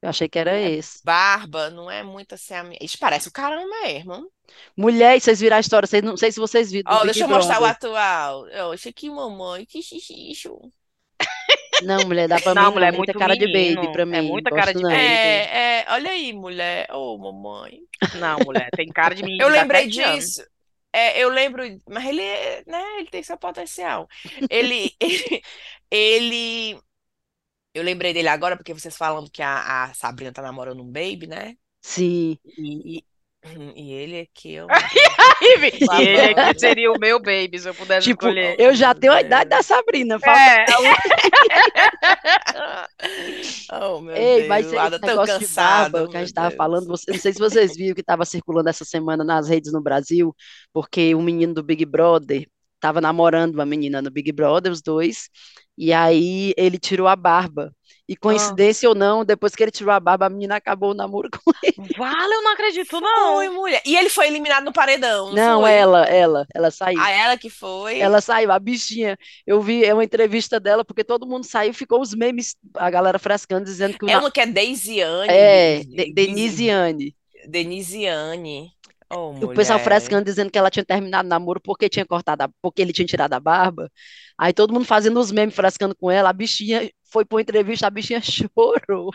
Eu achei que era É esse. barba, não é muito assim a minha. Isso parece o caramba mesmo. Mulher, e vocês viram a história, vocês não sei se vocês viram do Ó, Big deixa eu mostrar o Brother. atual. Eu achei que mamãe, que xixixo. Não, mulher, dá pra Não, mim não, mulher, é muita muito cara de baby menino. pra É mim. muita Não cara de não. baby. É, é, olha aí, mulher. Ô, mamãe. Não, mulher, tem cara de menino Eu lembrei 17 anos. disso. É, eu lembro, mas ele, é, né, ele tem seu potencial. Ele, ele, eu lembrei dele agora porque vocês falando que a, a Sabrina tá namorando um baby, né? Sim. E, e, e ele aqui, ó. E ele Babando. aqui seria o meu baby, se eu pudesse Tipo, escolher. eu já tenho a Deus. idade da Sabrina. Falta... É, Oh, meu Ei, mas Deus, esse Ada, tão negócio de barba que a gente tava Deus. falando, você- não sei se vocês viram que estava circulando essa semana nas redes no Brasil, porque o menino do Big Brother estava namorando uma menina no Big Brother, os dois, e aí ele tirou a barba. E coincidência ou não, depois que ele tirou a barba, a menina acabou o namoro com ele. vale, eu não acredito, não. Foi, mulher. E ele foi eliminado no paredão, não Não, foi? ela, ela, ela saiu. A ela que foi. Ela saiu, a bichinha. Eu vi é uma entrevista dela, porque todo mundo saiu, ficou os memes, a galera frescando, dizendo que É na- uma que é Deisiane. é, Denisiane. Denisiane. Oh, O pessoal frescando dizendo que ela tinha terminado o namoro porque tinha cortado, a- porque ele tinha tirado a barba. Aí todo mundo fazendo os memes frescando com ela. A bichinha foi para uma entrevista, a bichinha chorou,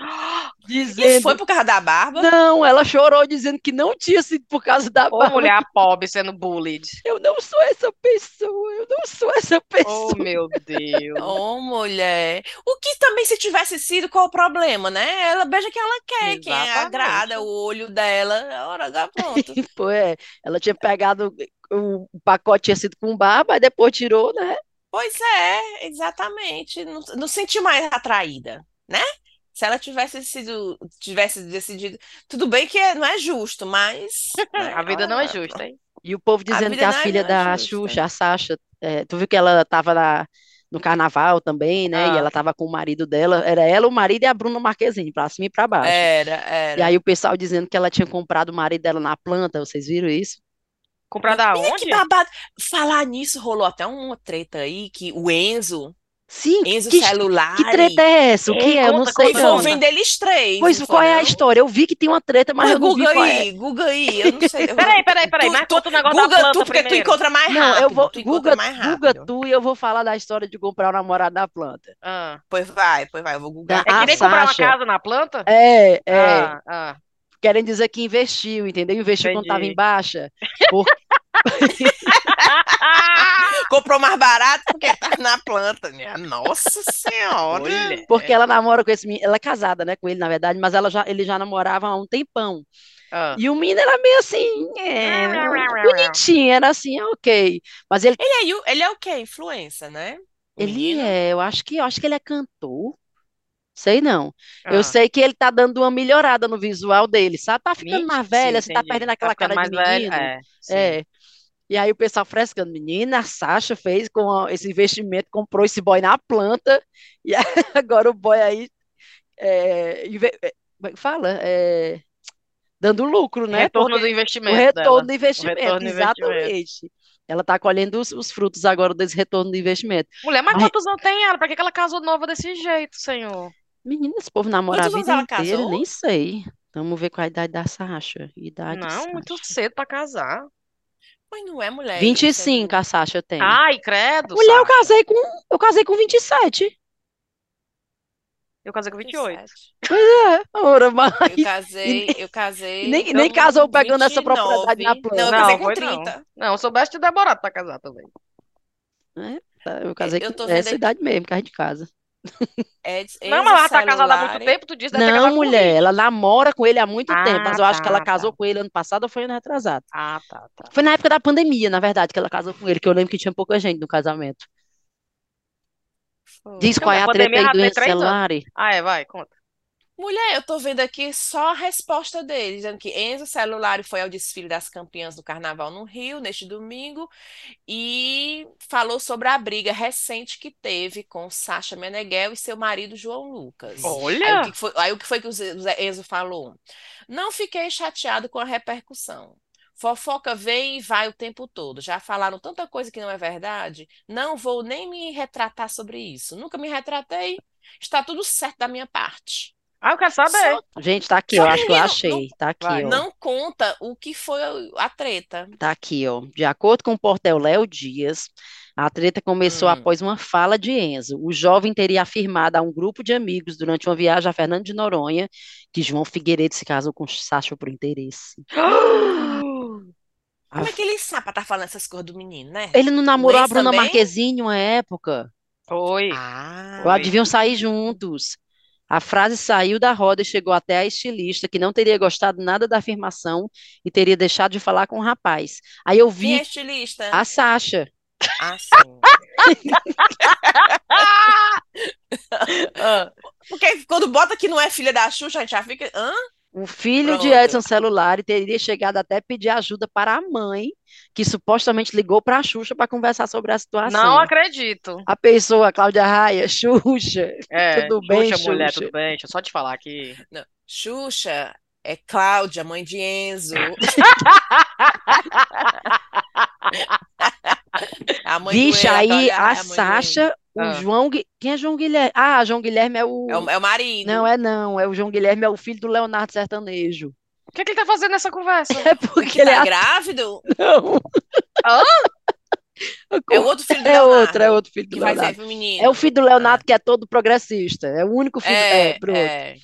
Isso dizendo. foi por causa da barba? Não, ela chorou dizendo que não tinha sido por causa da Ô, barba. mulher pobre sendo bullied. Eu não sou essa pessoa, eu não sou essa Oh, pessoa. meu Deus. Oh, mulher. O que também, se tivesse sido, qual o problema, né? Ela beija quem ela quer, quem Exatamente. agrada, o olho dela, a hora dá pronto. Pô, é, ela tinha pegado o o pacote tinha sido com barba, aí depois tirou, né? Pois é, exatamente. Não, não senti mais atraída, né? Se ela tivesse sido, tivesse decidido. Tudo bem que é- não é justo, mas. né, A vida não é justa, hein? E o povo dizendo vida que a é- filha é da justa. Xuxa, a Sasha, é, tu viu que ela estava na, no carnaval também, né? E Ah. ela estava com o marido dela, era ela, o marido e a Bruna Marquezine, pra cima e pra baixo. Era, E era. aí o pessoal dizendo que ela tinha comprado o marido dela na planta, vocês viram isso? Comprada Menina, que aonde? babado. Falar nisso, rolou até uma treta aí que o Enzo, Sim, Enzo que, Celulari. que treta é essa? O que é? Eu não sei Foi não. envolvendo eles três. Pois não qual é a não? história? Eu vi que tem uma treta, mas Mas eu não vi Guga qual é. aí, Guga aí, eu não sei. Peraí, peraí, peraí, Tu- mas tu- conta o negócio da Guga, planta tu, porque tu primeiro. encontra mais Não, rápido. eu vou, tu Guga, mais Guga rápido. tu e eu vou falar da história de comprar o namorado da planta. Ah. Pois vai, pois vai, eu vou Da- Gugar. É que nem comprar uma casa na planta? É, é. Ah, ah. Querem dizer que investiu, entendeu? Investiu quando estava em Entendi. baixa. Por- Comprou mais barato porque tá na planta. minha Nossa senhora. Olha. porque ela namora com esse menino. Ela é casada, né, com ele, na verdade, mas ela já, ele já namorava há um tempão. Ah. E o menino era meio assim, é, bonitinho, era assim, ok. Mas ele, Ele é, ele é o quê? Influencer, né? O ele menino? é, eu acho que, eu acho que ele é cantor. Sei não. Eu Ah. sei que ele tá dando uma melhorada no visual dele, sabe? Tá ficando mais velha, sim, você tá perdendo aquela ficando cara de menino. É. É. E aí o pessoal frescando, menina, a Sasha fez com esse investimento, comprou esse boy na planta, e agora o boy aí é, é, como é que fala? É, dando lucro, né? Retorno Porque do o investimento retorno dela. do investimento, retorno do investimento. exatamente. Ela tá colhendo os, os frutos agora desse retorno do investimento. Mulher, mas quantos anos tem ela? Pra que que ela casou nova desse jeito, senhor? Menina, esse povo namora a Quantos anos vida ela inteira, casou? nem sei. Vamos ver qual a idade da Sasha. Idade Não, Sasha. muito cedo pra casar. Pois não é mulher. isso é 25 do- a Sasha tem. Ai, credo, Mulher, eu Sasha. casei com, eu casei com 27. Eu casei com 28. 27. É, ora, mas Eu casei, eu casei. nem- então, nem casou pegando essa 29. propriedade na planta. Não, eu Não, casei com foi 30. Não, eu soubesse te demorado pra casar também. Tá, Eu casei Eu com tô vendo essa aqui. idade mesmo, casa de casa. Ed- Não, Enzo mas ela tá casada há muito tempo, tu disse, deve ter Não, mulher, ela namora com ele há muito tempo, mas eu Ah, acho que ela tá, casou tá. com ele ano passado ou foi ano retrasado. Ah, tá, tá. Foi na época da pandemia, na verdade, que ela casou com ele, que eu lembro que tinha pouca gente no casamento. Foi. Diz Não, qual é a treta pandemia aí do. Celulari? Ah, é, vai, conta. Mulher, eu tô vendo aqui só a resposta dele, dizendo que Enzo Celulari foi ao desfile das campeãs do Carnaval no Rio neste domingo e falou sobre a briga recente que teve com Sasha Meneghel e seu marido João Lucas. Aí o Olha! que foi, aí o que foi que o Enzo falou? Não fiquei chateado com a repercussão. Fofoca vem e vai o tempo todo. Já falaram tanta coisa que não é verdade. Não vou nem me retratar sobre isso. Nunca me retratei. Está tudo certo da minha parte. Ah, eu quero saber. Só Gente, tá aqui, Só que acho que eu achei. Tá aqui, Vai. ó. não conta o que foi a treta. Tá aqui, ó. De acordo com o portal Léo Dias, a treta começou Hum. após uma fala de Enzo. O jovem teria afirmado a um grupo de amigos durante uma viagem a Fernando de Noronha que João Figueiredo se casou com Sasha por interesse. A- Como é que ele sabe pra tá falando essas coisas do menino, né? Ele não namorou a Enzo Bruna também? Marquezine uma época. Foi. Ah, Lá deviam sair juntos. A frase saiu da roda e chegou até a estilista, que não teria gostado nada da afirmação e teria deixado de falar com o rapaz. Aí eu quem é vi estilista? a Sasha. Ah, sim. Ah, Porque quando bota que não é filha da Xuxa, a gente já fica. Hã? O filho de Pronto. Edson Celulari teria chegado até pedir ajuda para a mãe, que supostamente ligou para a Xuxa para conversar sobre a situação. não acredito. A pessoa, Cláudia Raia, Xuxa, É, tudo bem, Xuxa, mulher, Xuxa? tudo bem? Deixa eu só te falar aqui. Não. Xuxa é Cláudia, mãe de Enzo. A mãe Enzo, aí a Enzo. Sasha, o Ah. João. Quem é João Guilherme? Ah, João Guilherme é o. É o, é o marido. Não, é não. É o João Guilherme, é o filho do Leonardo Sertanejo. O que, que ele tá fazendo nessa conversa? É porque Que ele tá é grávido? atão. É o outro filho do É Leonardo. outro, é outro filho do Que vai ser Leonardo. É o filho do Leonardo que é todo progressista. É o único filho. É, É,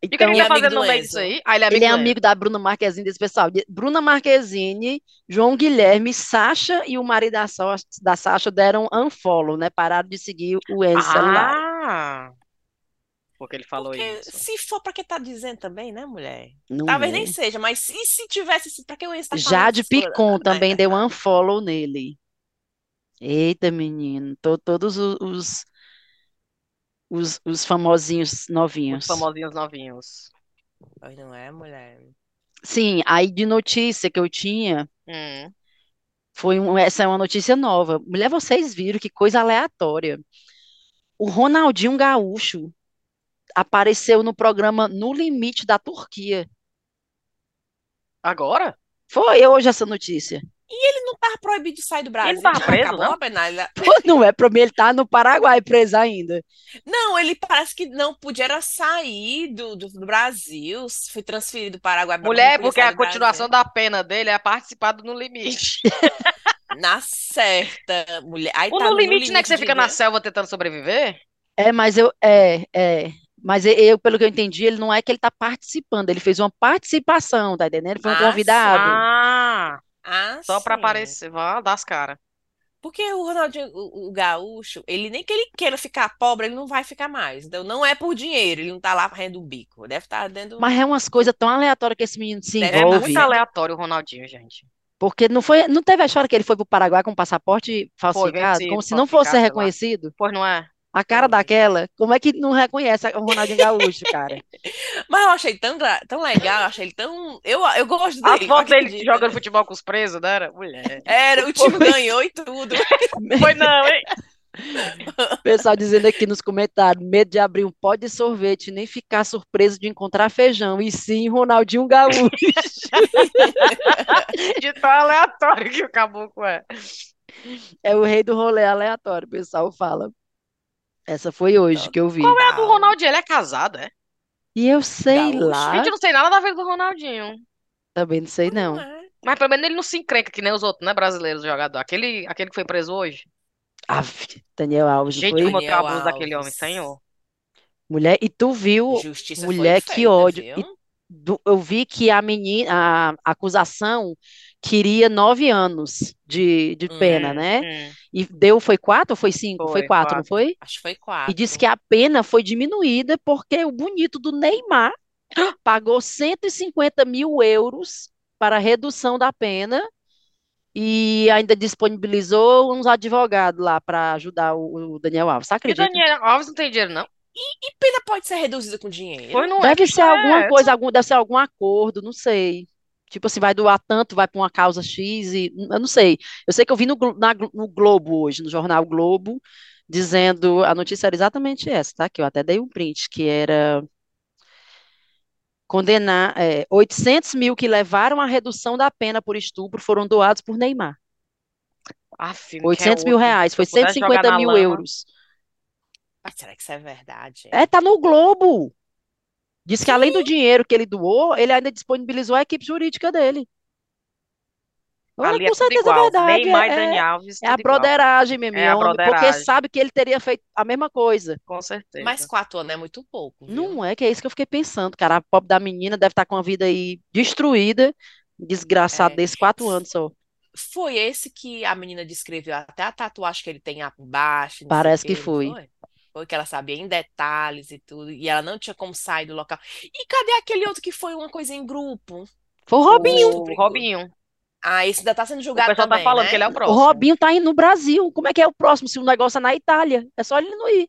pronto. é. E o que, que ele E tá fazendo do no meio disso aí? Ah, ele é amigo Ele é amigo da Bruna Marquezine desse pessoal. Bruna Marquezine, João Guilherme, Sasha e o marido da, Sa- da Sasha deram unfollow, né? Pararam de seguir o Enzo celular. Ah! Porque ele falou Porque isso. se for pra que tá dizendo também, né, mulher? Não Talvez é. nem seja, mas e se tivesse sido, pra que o Enzo tá falando Jade? Picon Né? também deu unfollow nele. Eita, menino. to- todos os, os, os, os famosinhos Os novinhos. famosinhos novinhos. Pois não é, mulher? Sim, aí de notícia que eu tinha, Hum. foi um, essa é uma notícia nova. Mulher, vocês viram que coisa aleatória. O Ronaldinho Gaúcho apareceu no programa No Limite da Turquia. Agora? Foi hoje essa notícia. Ele não tava proibido de sair do Brasil. tava já preso, acabou não? a penalidade. Pô, não é pra mim, ele tá no Paraguai preso ainda. Não, ele parece que não podia era sair do, do, do Brasil, foi transferido para o Paraguai. Mulher, porque a do continuação Brasil. da pena dele é participar do No Limite. Na certa, mulher. Aí O tá No no Limite não é que você fica na selva tentando sobreviver? É, mas eu. É, é. Mas eu- eu, pelo que eu entendi, ele não é que ele tá participando, ele fez uma participação, tá entendendo? Ele foi um Ah, convidado. Ah, Ah, só pra sim. aparecer. Vá, das caras. Porque o Ronaldinho, o, o gaúcho, ele nem que ele queira ficar pobre, ele não vai ficar mais. Então não é por dinheiro, ele não tá lá rendendo o bico. Deve estar dentro. Mas é umas coisas tão aleatórias que esse menino se É envolve. muito aleatório o Ronaldinho, gente. Porque não foi, não teve a história que ele foi pro Paraguai com passaporte falsificado, vencido, como se não fosse falsificado, sei lá. reconhecido. Pois não é? A cara daquela, como é que não reconhece o Ronaldinho Gaúcho, cara? Mas eu achei tão, tão legal, eu achei ele tão. Eu, eu gosto A dele. foto dele acredita? jogando futebol com os presos, não era? Mulher. Era, o time ganhou e tudo. Foi não, hein? O pessoal dizendo aqui nos comentários, medo de abrir um pó de sorvete, nem ficar surpreso de encontrar feijão, e sim Ronaldinho Gaúcho. De tão aleatório que o caboclo é. É o rei do rolê aleatório, o pessoal fala. Essa foi hoje que eu vi. Qual é a do Ronaldinho? Ele é casado, é? E eu sei Gaúcho? lá, Gente, eu não sei nada da vida do Ronaldinho. também não sei não. é. Mas pelo menos ele não se encrenca que nem os outros, né, brasileiros jogadores. Aquele, aquele que foi preso hoje. Ave, Daniel Alves, Gente, foi? como eu tenho abuso daquele homem, senhor. Mulher, e tu viu, Justiça mulher, foi que feita, ódio. viu? E do- eu vi que a menina, a acusação queria nove anos de, de Hum, pena, né? Hum. E deu, foi quatro ou foi cinco? Foi Foi, quatro, não quatro. foi? Acho que foi E quatro. disse que a pena foi diminuída porque o bonito do Neymar pagou 150 mil euros para redução da pena e ainda disponibilizou uns advogados lá para ajudar o, o Daniel Alves. Você E acredita? Daniel Alves não tem dinheiro, não? E pena pode ser reduzida com dinheiro. Pois não é. Deve que ser é alguma coisa, algum, deve ser algum acordo, não sei. Tipo assim, vai doar tanto, vai para uma causa X e eu não sei. Eu sei que eu vi no, na no Globo hoje, no jornal Globo, dizendo, a notícia era exatamente essa, tá? Que eu até dei um print, que era condenar, é, 800 mil que levaram à redução da pena por estupro foram doados por Neymar. Aff, 800 quer mil outro. reais, foi eu pudesse jogar 150 na mil lama. euros. Mas será que isso é verdade? É, tá no Globo. Diz que além do dinheiro que ele doou, ele ainda disponibilizou a equipe jurídica dele. Olha, Ali é com certeza é igual. verdade. Neymar é- Dani Alves, É a broderagem, meu É porque sabe que ele teria feito a mesma coisa. Com certeza. Mas quatro anos é muito pouco, viu? Não é que é isso que eu fiquei pensando, cara. A pobre da menina deve estar com a vida aí destruída, desgraçado É. desses quatro anos só. Foi esse que a menina descreveu até a tatuagem que ele tem abaixo, Parece que não foi. foi? Foi que ela sabia em detalhes e tudo, e ela não tinha como sair do local. E cadê aquele outro que foi uma coisa em grupo? Foi o Robinho. O Robinho. Ah, esse ainda tá sendo O julgado pessoal tá também, falando né? que ele é o O próximo. Robinho tá indo no Brasil. Como é que é o próximo? Se o negócio é na Itália. É só ele não ir.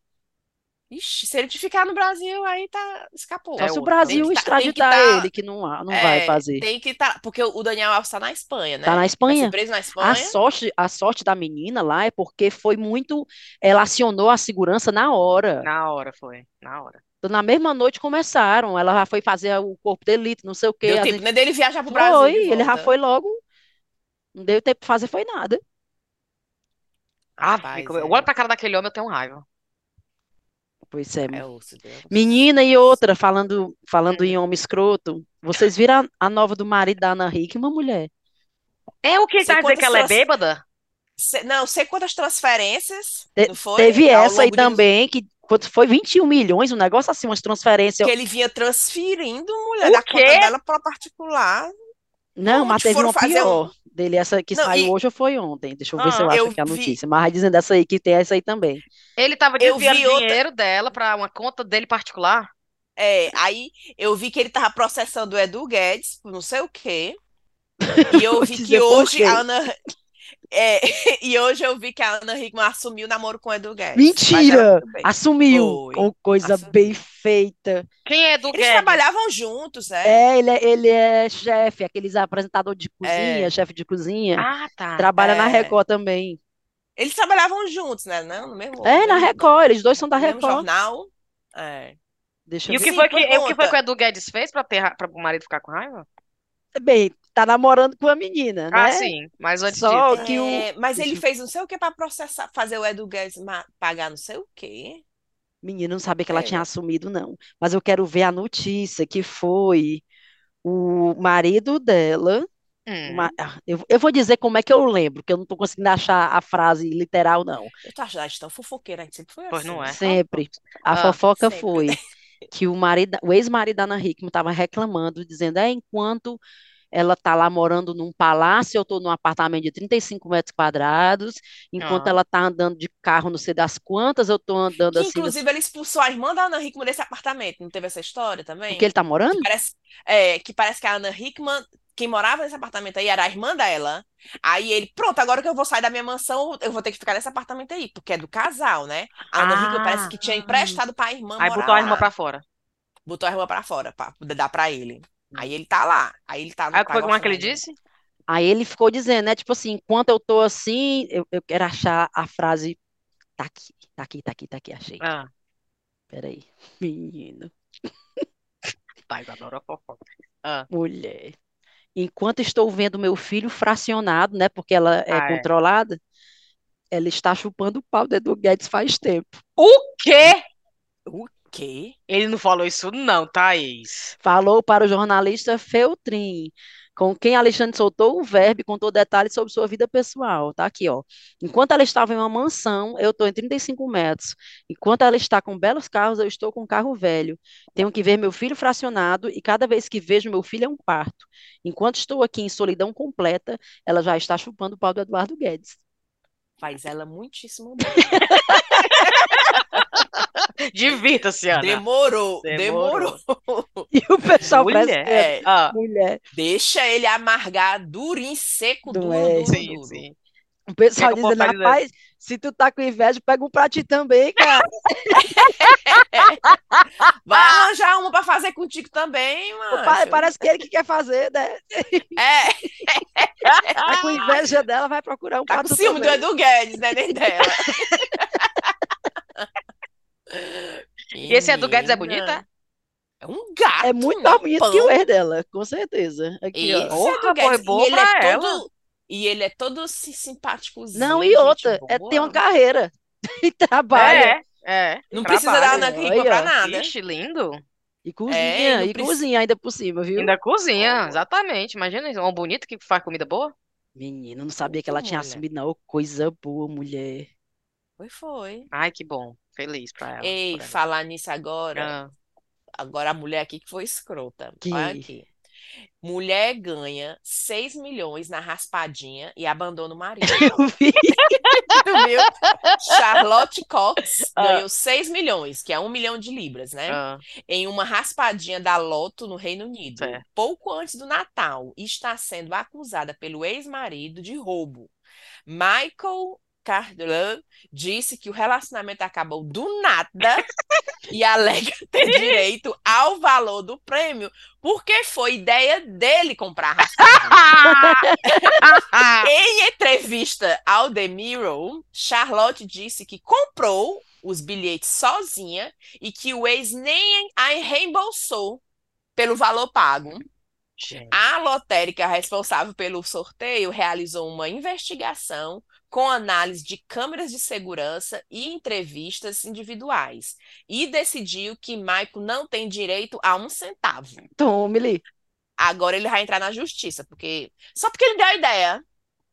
Ixi, se ele ficar no Brasil, aí tá, escapou. Só É se o. Brasil Tem que tá- extraditar tá- ele, que não, não É, vai fazer. Tem que estar, porque o Daniel Alves tá na Espanha, né? Tá na Vai Espanha. ser preso na A Espanha. sorte, a sorte da menina lá é porque foi muito. Ela acionou a segurança na hora. Na hora foi. Na hora. Então, na mesma noite começaram. Ela já foi fazer o corpo de elite, não sei o quê. Deu tempo gente- né, dele viajar pro Brasil Foi, ele já foi logo. Não deu tempo de fazer, foi nada. Ah, Rapaz, fica- eu é- olho pra cara daquele homem, eu tenho raiva. Pois é. É osso, Deus. Menina e outra, falando, falando Hum. em homem escroto. Vocês viram a, a nova do marido da Ana Hickman, mulher? É o que Sei tá dizendo que ela é bêbada? Se- não, sei quantas transferências, Te- não foi? Teve essa aí longo de também, que quanto foi 21 milhões, um negócio assim, umas transferências. Que ele vinha transferindo, mulher, O da conta quê? dela para particular. Não, mas teve foram uma fazer pior dele, essa que Não, saiu e- hoje ou foi ontem? Deixa eu ver se Ah, eu acho eu aqui a vi- notícia. Mas vai dizendo essa aí que tem essa aí também. Ele tava Eu desviando vi outra- dinheiro dela pra uma conta dele particular. É, aí eu vi que ele tava processando o Edu Guedes, por não sei o quê. E eu vi que hoje a Ana. É, e hoje eu vi que a Ana Hickman assumiu o namoro com o Edu Guedes. Mentira! Assumiu! Foi, Com coisa assumiu. bem feita. Quem é do Eles Guedes? trabalhavam juntos, é. É, ele é, ele é chefe, aqueles apresentador de cozinha, É. chefe de cozinha. Ah, tá. Trabalha na é. Record também. Eles trabalhavam juntos, né? Não, no mesmo, É, no na Record, eles dois são da no Record. jornal. É. Deixa E eu o ver. que Sim, foi que, o que foi que o Edu Guedes fez pra ter ra- para o marido ficar com raiva? Bem, tá namorando com a menina, Ah, né? sim, mas antes Só disso. que o- É, mas ele fez não sei o que pra processar, fazer o Edu Guedes pagar não sei o quê. Menina, não sabia que ela É. tinha assumido, não. Mas eu quero ver a notícia que foi o marido dela. Hum. uma- ah, eu, eu vou dizer como é que eu lembro, que eu não tô conseguindo achar a frase literal, não. Eu tô achando a gente tão fofoqueira, a gente sempre foi Pois assim. não é. Sempre. A Ah, fofoca sempre. foi que o marido, o ex-marido da Ana Hickman estava reclamando, dizendo, é, enquanto ela tá lá morando num palácio, eu tô num apartamento de 35 metros quadrados, enquanto Ah. ela tá andando de carro não sei das quantas, eu tô andando Que assim, inclusive ele expulsou a irmã da Ana Hickman desse apartamento. Não teve essa história também? porque ele tá morando? Parece, é, que parece que a Ana Hickman, quem morava nesse apartamento aí era a irmã dela. Aí ele, pronto, agora que eu vou sair da minha mansão, eu vou ter que ficar nesse apartamento aí, porque é do casal, né? A Ana Hickman parece que tinha Ah. emprestado pra irmã Aí morar botou a irmã lá. pra fora. Botou a irmã pra fora, pra poder dar pra ele. Aí ele tá lá. Aí ele tá, não Aí tá foi como é que ele disse? Aí ele ficou dizendo, né? Tipo assim, enquanto eu tô assim, eu, eu quero achar a frase. Tá aqui, tá aqui, tá aqui, tá aqui, achei. Ah, Peraí. Menino, pais adoram fofoca. Ah, mulher. Enquanto estou vendo meu filho fracionado, né? Porque ela é Ah, é. controlada, ela está chupando o pau do Edu Guedes faz tempo. O quê? O quê? Ele não falou isso, não, Thaís. Falou para o jornalista Feltrin, com quem Alexandre soltou o verbo e contou detalhes sobre sua vida pessoal. Tá aqui, ó. Enquanto ela estava em uma mansão, eu estou em 35 metros. Enquanto ela está com belos carros, eu estou com um carro velho. Tenho que ver meu filho fracionado e cada vez que vejo meu filho é um parto. Enquanto estou aqui em solidão completa, ela já está chupando o pau do Eduardo Guedes. Faz ela muitíssimo bem. Divirta-se, Ana. Demorou, Demorou. demorou. E o pessoal Mulher. É, Ah, mulher. deixa ele amargar durinho, seco, Não duro, é? duro, sim, duro. sim. O pessoal que é povo dizendo, rapaz, se tu tá com inveja, pega um pra ti também, cara. Vai arranjar uma pra fazer contigo também, mano. Parece que ele que quer fazer, né? É, Tá com inveja dela, vai procurar um tá pra com tu ciúme do também. Edu Guedes, né? Nem dela. E esse Edu Guedes é Menina, bonito, é? É um gato, É muito um mais bonito que o ex dela, com certeza. Aqui, ó. Esse Porra, Edu foi Guedes. boa e ele é ela. todo, e ele é todo si- simpáticozinho, Não, e gente outra, é, tem uma carreira. E trabalha. É, é. Não precisa da trabalha. Ana Hickman pra nada. Ixi, lindo. E cozinha, É, e e preci- cozinha ainda por cima, viu? Ainda cozinha, exatamente. Imagina isso, uma bonita que faz comida boa. Menino, não sabia que ela tinha mulher. assumido, não. Coisa boa, mulher. Foi, foi. Ai, que bom. Feliz pra ela. Ei, por ela. falar nisso agora. Ah, Agora a mulher aqui que foi escrota. Que- Olha aqui. Mulher ganha 6 milhões na raspadinha e abandona o marido. Eu vi. Tu viu? Charlotte Cox Ah. ganhou 6 milhões, que é 1 milhão de libras, né? ah, Em uma raspadinha da Loto no Reino Unido, Certo. pouco antes do Natal, e está sendo acusada pelo ex-marido de roubo. Michael Cardin disse que o relacionamento acabou do nada e alega ter direito ao valor do prêmio, porque foi ideia dele comprar a. Em entrevista ao The Mirror, Charlotte disse que comprou os bilhetes sozinha e que o ex nem a reembolsou pelo valor pago. Gente. A lotérica responsável pelo sorteio realizou uma investigação com análise de câmeras de segurança e entrevistas individuais e decidiu que Michael não tem direito a um centavo. Tome-lhe. Agora ele vai entrar na justiça, porque só porque ele deu a ideia,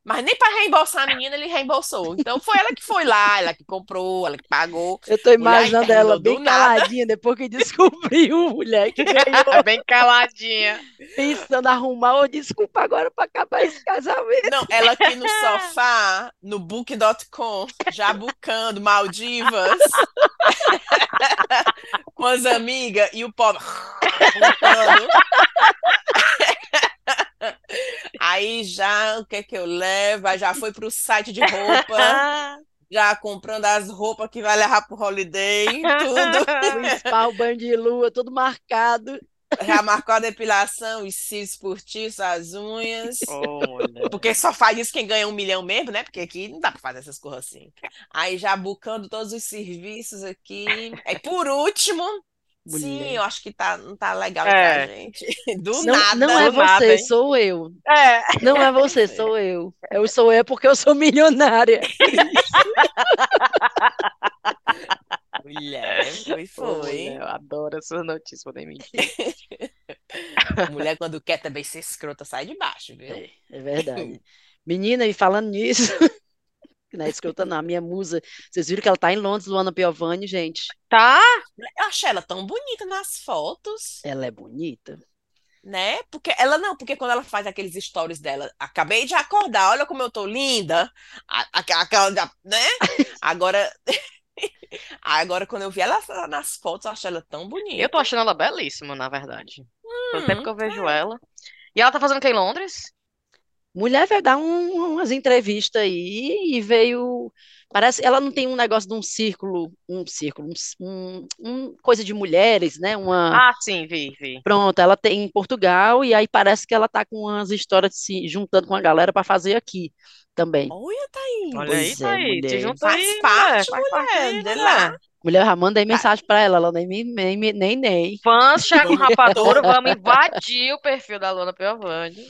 mas nem para reembolsar a menina ele reembolsou. Então foi ela que foi lá, ela que comprou, ela que pagou. Eu tô imaginando ela bem nada. caladinha depois que descobriu, mulher, que ganhou, Bem caladinha. pensando arrumar. Ô, desculpa agora pra acabar esse casamento. Não, ela aqui no sofá, no book.com, já bucando Maldivas, com as amigas e o pobre. Aí já, o que é que eu levo? Aí já foi pro site de roupa, já comprando as roupas que vai levar pro holiday, tudo. O spa, o banho de lua, tudo marcado. Já marcou a depilação, os cílios postiços, as unhas. Olha. Porque só faz isso quem ganha um milhão mesmo, né? Porque aqui não dá pra fazer essas coisas assim. Aí já bucando todos os serviços aqui. Aí por último, Sim, mulher. eu acho que tá, não tá legal É. gente. Do Não, nada. não é nada, você, hein? sou eu. É. Não é você, sou eu. Eu sou eu porque eu sou milionária. Mulher, foi, foi. mulher, eu adoro essas notícias, vou nem mentir. Mulher, quando quer também ser escrota, sai de baixo, viu? É, é verdade. Menina, e falando nisso, que não é escrota não, a minha musa, vocês viram que ela tá em Londres, Luana Piovani, gente? Tá? Eu achei ela tão bonita nas fotos, Ela é bonita. né? Porque ela não, porque quando ela faz aqueles stories dela, acabei de acordar, olha como eu tô linda, aquela, né? Agora, agora quando eu vi ela nas fotos, eu achei ela tão bonita. Eu tô achando ela belíssima, na verdade. Faz tempo que eu Hum, vejo ela. E ela tá fazendo o que em Londres? Mulher veio dar um- umas entrevistas aí e veio. Parece, ela não tem um negócio de um círculo, um círculo, um, um- um coisa de mulheres, né? Uma, Ah, sim, vi, vi. pronto, ela tem em Portugal e aí parece que ela tá com umas histórias se juntando com a galera para fazer aqui também. Olha, Thaís. Olha aí, Pois é, Thaís. mulher. Se junta Faz aí, parte, mulher. Faz parte mulher, aí, mulher. Mulher, já mandei mensagem para ela, ela nem nem nem nem. Fãs, Thiago Vamos Rapadura, vamos invadir o perfil da Luana Piovani.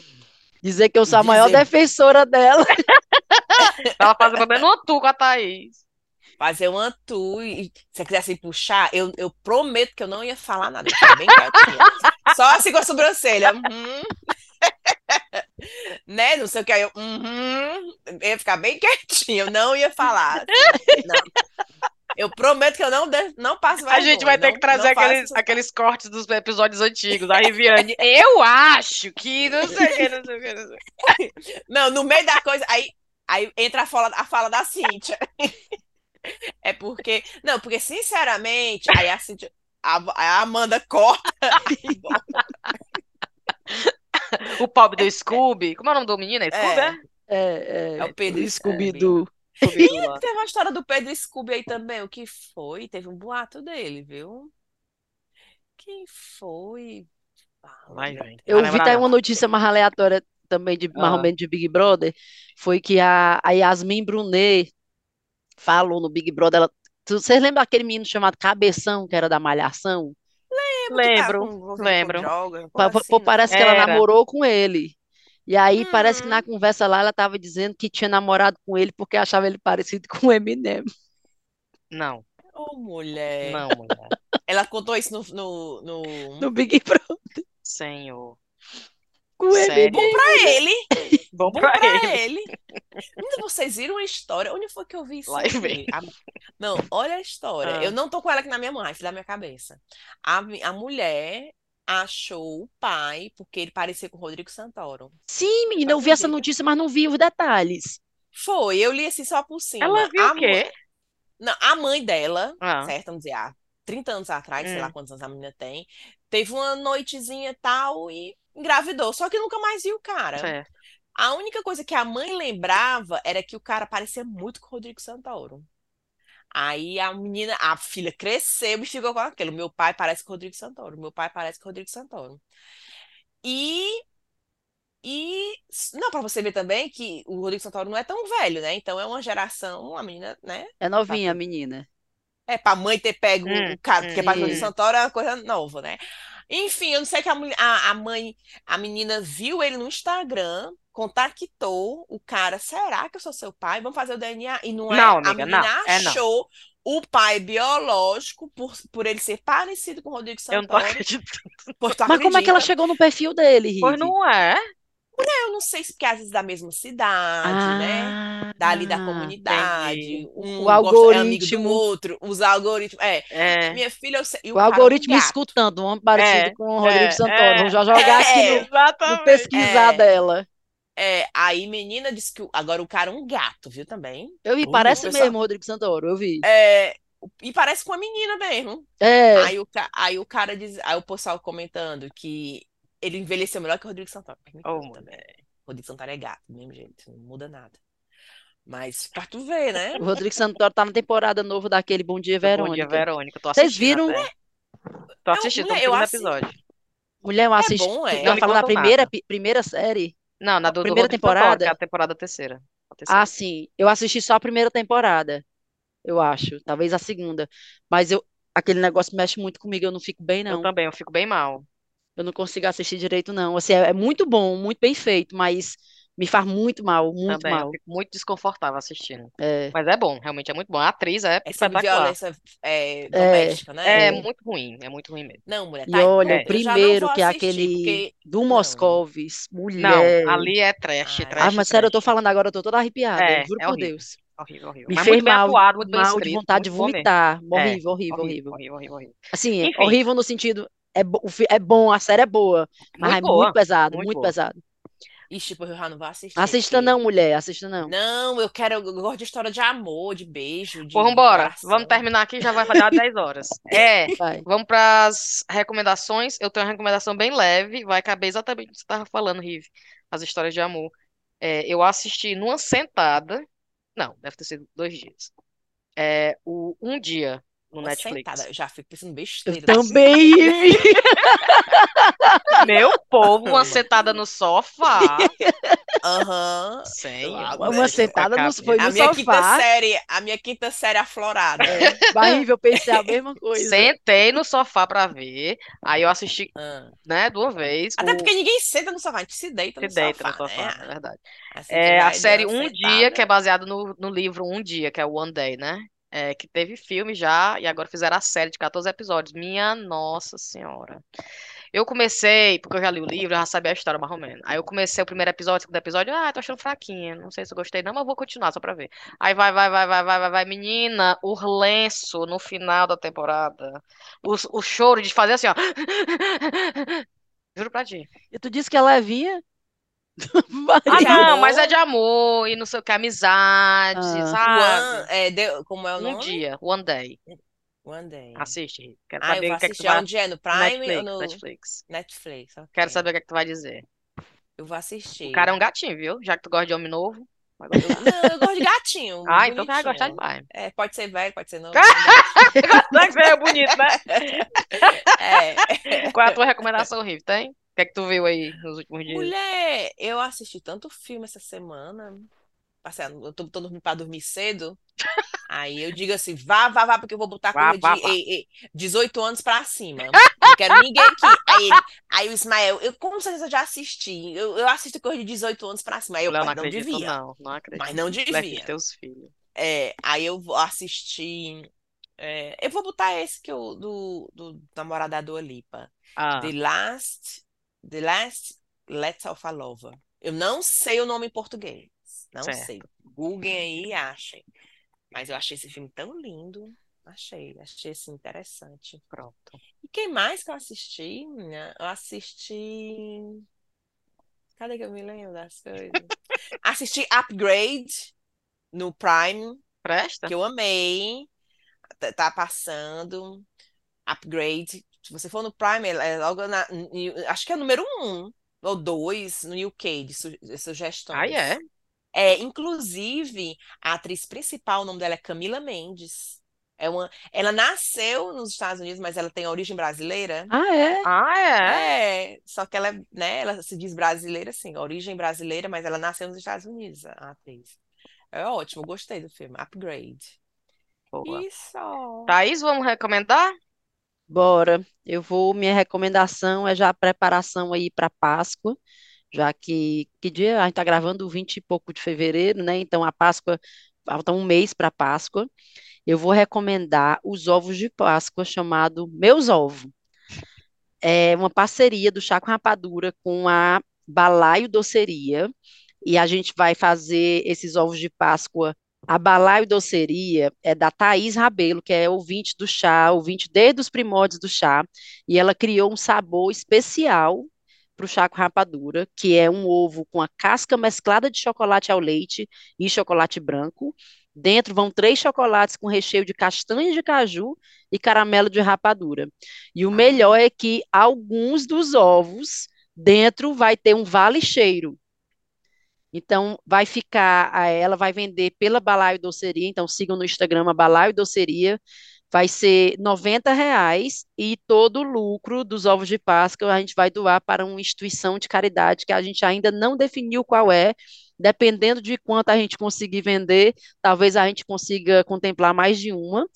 Dizer que eu sou a maior Dizer- defensora dela. Ela fazer pelo menos uma tu com a Thaís. Fazer uma tour e se você quiser assim puxar, eu, eu prometo que eu não ia falar nada, bem. Só assim com a sobrancelha. uhum. Né? Não sei o que. aí Eu, uhum. Eu ia ficar bem quietinha, eu não ia falar. assim, não. Eu prometo que eu não, de- não passo A gente vai ter que trazer aqueles, aqueles cortes dos episódios antigos. A Riviane, eu acho que não sei o que, não sei o que, não sei. Não, no meio da coisa, aí, aí entra a fala, a fala da Cíntia. É porque. Não, porque, sinceramente, aí a Cíntia. A, a Amanda corta. O pobre do Scooby. Como é o nome do menino? É Scooby, É. é? É, é, É o Pedro do Scooby. Scooby-Doo. Lá. Teve uma história do Pedro Scooby aí também. O que foi? Teve um boato dele, viu? Quem foi? Vai, vai. Eu vi tá uma notícia mais aleatória também, de, mais ou Ah. menos de Big Brother, foi que a, a Yasmin Brunet falou no Big Brother, ela, tu- vocês lembram aquele menino chamado Cabeção, que era da Malhação? Lembro, com lembro. droga, assim, né? parece que ela Era. namorou com ele. E aí parece que na conversa lá ela estava dizendo que tinha namorado com ele porque achava ele parecido com o Eminem. Não, Ô, mulher. não, mulher. Ela contou isso no, no, no... No Big Brother. Senhor. Com o? Eminem. Pra ele. Bom Bom pra pra ele. ele. Vocês viram a história? Onde foi que eu vi isso? Lá e vem. A- Não, olha a história. Ah. Eu não tô com ela aqui na minha mão, é da minha cabeça. A, a mulher achou o pai porque ele parecia com o Rodrigo Santoro. Sim, menina, eu vi essa Acredita? notícia, mas não vi os detalhes. Foi, eu li assim só por cima. Ela viu A o quê? Não, a mãe dela, Ah. certo? Vamos dizer, há 30 anos atrás, sei Hum. lá quantos anos a menina tem, teve uma noitezinha e tal e engravidou. Só que nunca mais viu o cara. Certo. A única coisa que a mãe lembrava era que o cara parecia muito com o Rodrigo Santoro. Aí a menina, a filha cresceu e ficou com aquilo. Meu pai parece com o Rodrigo Santoro. Meu pai parece com o Rodrigo Santoro. E e não para você ver também que o Rodrigo Santoro não é tão velho, né? Então é uma geração, a menina, né? É novinha a Tá. menina. É pra mãe ter pego Hum, o cara, porque hum, para Rodrigo. Santoro é uma coisa nova, né? Enfim, eu não sei que a, a, a mãe, a menina viu ele no Instagram, contactou o cara. Será que eu sou seu pai? Vamos fazer o DNA. E não é. Não, a amiga, menina não, é não. achou o pai biológico por, por ele ser parecido com o Rodrigo Eu não tô Santoro. acreditando. Pois Mas como é que ela chegou no perfil dele, Pois Rive? não é? Eu não sei se porque às vezes da mesma cidade, né? Ah, Dali da comunidade. entendi. Um O gosta- é amigo do algoritmo. outro. Os algoritmos. É. É. Minha filha, eu sei. O um algoritmo escutando, um homem parecido É, com o Rodrigo é, Santoro. é, Vou já jogar aqui é. no, no pesquisar É. dela. É, aí menina disse que agora o cara é um gato, viu também? Eu vi, parece pessoal. mesmo o Rodrigo Santoro, eu vi. É, e parece com a menina mesmo. É, Aí o, aí o cara diz, aí o pessoal comentando que ele envelheceu melhor que o Rodrigo Santoro. Mulher. Rodrigo Santoro é gato, do mesmo jeito, não muda nada. Mas pra tu ver, né? o Rodrigo Santoro tá na temporada nova daquele Bom Dia Bom dia, Verônica. Verônica. Tô Vocês assistindo viram? até. Tô assistindo, tô no mulher, eu segundo assi- episódio. Mulher, eu assisti. bom, é. Tu Não tá me falando da contam primeira, nada. primeira série? Não, na do, do primeira Santoro, temporada? que é a temporada terceira. A terceira. Ah, sim. Eu assisti só a primeira temporada, eu acho. Talvez a segunda. Mas eu, aquele negócio mexe muito comigo, eu não fico bem, Eu não. também, eu fico bem mal. Eu não consigo assistir direito, não. Assim, é, é muito bom, muito bem feito, mas me faz muito mal, muito Também, eu mal. fico muito desconfortável assistindo. É, Mas é bom, realmente é muito bom. A atriz é É espetacular. violência é, doméstica, É né? É. muito ruim, é muito ruim mesmo. Não, mulher, e tá. olha, é, o eu não primeiro, que é aquele porque. do Não. Moscovis, Não, mulher. ali é trash, Ai. trash, Ah, mas sério, eu tô falando agora, eu tô toda arrepiada, É, juro é por horrível. Deus. Horrível, horrível. Me Mas fez mal, atuado, mal de escrito, vontade de bom mesmo. vomitar. É, Horrível, horrível, horrível, horrível. horrível, horrível, horrível. Assim, Enfim. horrível no sentido, é, é bom, a série é boa, mas Muito é boa, muito pesado, muito muito pesado. Ixi, tipo, eu já não vou assistir. Assista porque- não, mulher, assista não. Não, eu quero. Eu gosto de história de amor, de beijo, de Pô, vambora. coração. Vamos terminar aqui, já vai dar 10 horas. É, Vai. vamos para as recomendações. Eu tenho uma recomendação bem leve, vai caber exatamente o que você estava falando, Rive. As histórias de amor. É, eu assisti numa sentada. Não, deve ter sido dois dias. É, o Um Dia no Uma Netflix. sentada, eu já fico pensando Eu besteira. também. Meu povo, uma sentada no sofá. Aham. Senhor. Uma sentada no, foi A no minha quinta sofá. série, a minha quinta série aflorada. Barriga, eu pensei a mesma coisa. Sentei no sofá pra ver. Aí eu assisti, Ah. né, de uma vez. Até o- porque ninguém senta no sofá, a gente se deita Se no deita sofá, no sofá, né? é verdade. Assim, É a série Um uma Dia, sentada. que é baseado no, no livro Um Dia, que é o One Day, né? É, que teve filme já, e agora fizeram a série de 14 episódios. Minha Nossa Senhora. Eu comecei, porque eu já li o livro, eu já sabia a história mais ou menos. Aí eu comecei o primeiro episódio, o segundo episódio, ah, tô achando fraquinha, não sei se eu gostei não, mas vou continuar só pra ver. Aí vai, vai, vai, vai, vai, vai, vai, menina, o lenço no final da temporada. O, o choro de fazer assim, ó. Juro pra ti. E tu disse que ela é vinha? Ah, De não, amor. mas é de amor e não sei o que, amizade, Ah. sabe? One, é, de- como é o Um nome? dia, One Day. One Day. Assiste. Quero Ah, saber o que é que tu assistir vai... onde é? No no Prime Netflix, ou no Netflix. Netflix? ok. Quero saber o que é que tu vai dizer. Eu vou assistir. O cara é um gatinho, viu? Já que tu gosta de homem novo. gostar. não, eu gosto de gatinho. Ah, então tu vai gostar bonitinho. demais. É, pode ser velho, pode ser novo. Não que é bonito, né? é. Qual é a tua recomendação, Riv? Tem? O que é que tu viu aí nos últimos dias? Mulher, eu assisti tanto filme essa semana. Passei, eu tô botando dormir pra dormir cedo. Aí eu digo assim, vá, vá, vá, porque eu vou botar Vá, coisa vá, de vá. eh, eh, 18 anos pra cima. Não quero ninguém aqui. Aí, ele- aí o Ismael, eu com certeza já assisti. Eu, eu assisto coisa de 18 anos pra cima. Aí eu, não não acredito, devia. não. Não acredito. Mas não Leve devia. teus filhos. É, aí eu vou assistir. é, eu vou botar esse que eu, do, do namorado da Dua Lipa. Ah, The Last, The Last Letter of a Lover. Eu não sei o nome em português. Não Certo. sei. Googlem aí e achem. Mas eu achei esse filme tão lindo. Achei, achei assim interessante. pronto. E quem mais que eu assisti? Eu assisti. Cadê que eu me lembro das coisas? assisti Upgrade no Prime, Presta? que eu amei. Tá- Tá passando. Upgrade. Se você for no Prime, é é logo na. Acho que é número um ou dois no UK de, su- de sugestões. Ah, é? É, inclusive, a atriz principal, o nome dela é Camila Mendes. É uma, ela nasceu nos Estados Unidos, mas ela tem origem brasileira. Ah, é? Ah, é? É, só que ela, é, né, ela se diz brasileira, sim, origem brasileira, mas ela nasceu nos Estados Unidos, a atriz. É ótimo, gostei do filme. Upgrade. Boa. Isso. Thaís, vamos recomendar? Bora. Eu vou, minha recomendação é já a preparação aí para Páscoa, já que, que dia? A gente tá gravando 20 e pouco de fevereiro, né? Então a Páscoa, falta um mês para Páscoa. Eu vou recomendar os ovos de Páscoa chamado Meus Ovos. É uma parceria do Chá com Rapadura com a Balaio Doceria. E a gente vai fazer esses ovos de Páscoa. A Balaio Doceria é da Thaís Rabelo, que é ouvinte do chá, ouvinte desde os primórdios do chá. E ela criou um sabor especial para o chá com rapadura, que é um ovo com a casca mesclada de chocolate ao leite e chocolate branco. Dentro vão três chocolates com recheio de castanhas de caju e caramelo de rapadura. E o melhor é que alguns dos ovos dentro vai ter um vale cheiro. Então, vai ficar, ela vai vender pela Balaio Doceria, então sigam no Instagram Balaio Doceria, vai ser 90 reais e todo o lucro dos ovos de Páscoa a gente vai doar para uma instituição de caridade que a gente ainda não definiu qual é, dependendo de quanto a gente conseguir vender, talvez a gente consiga contemplar mais de uma.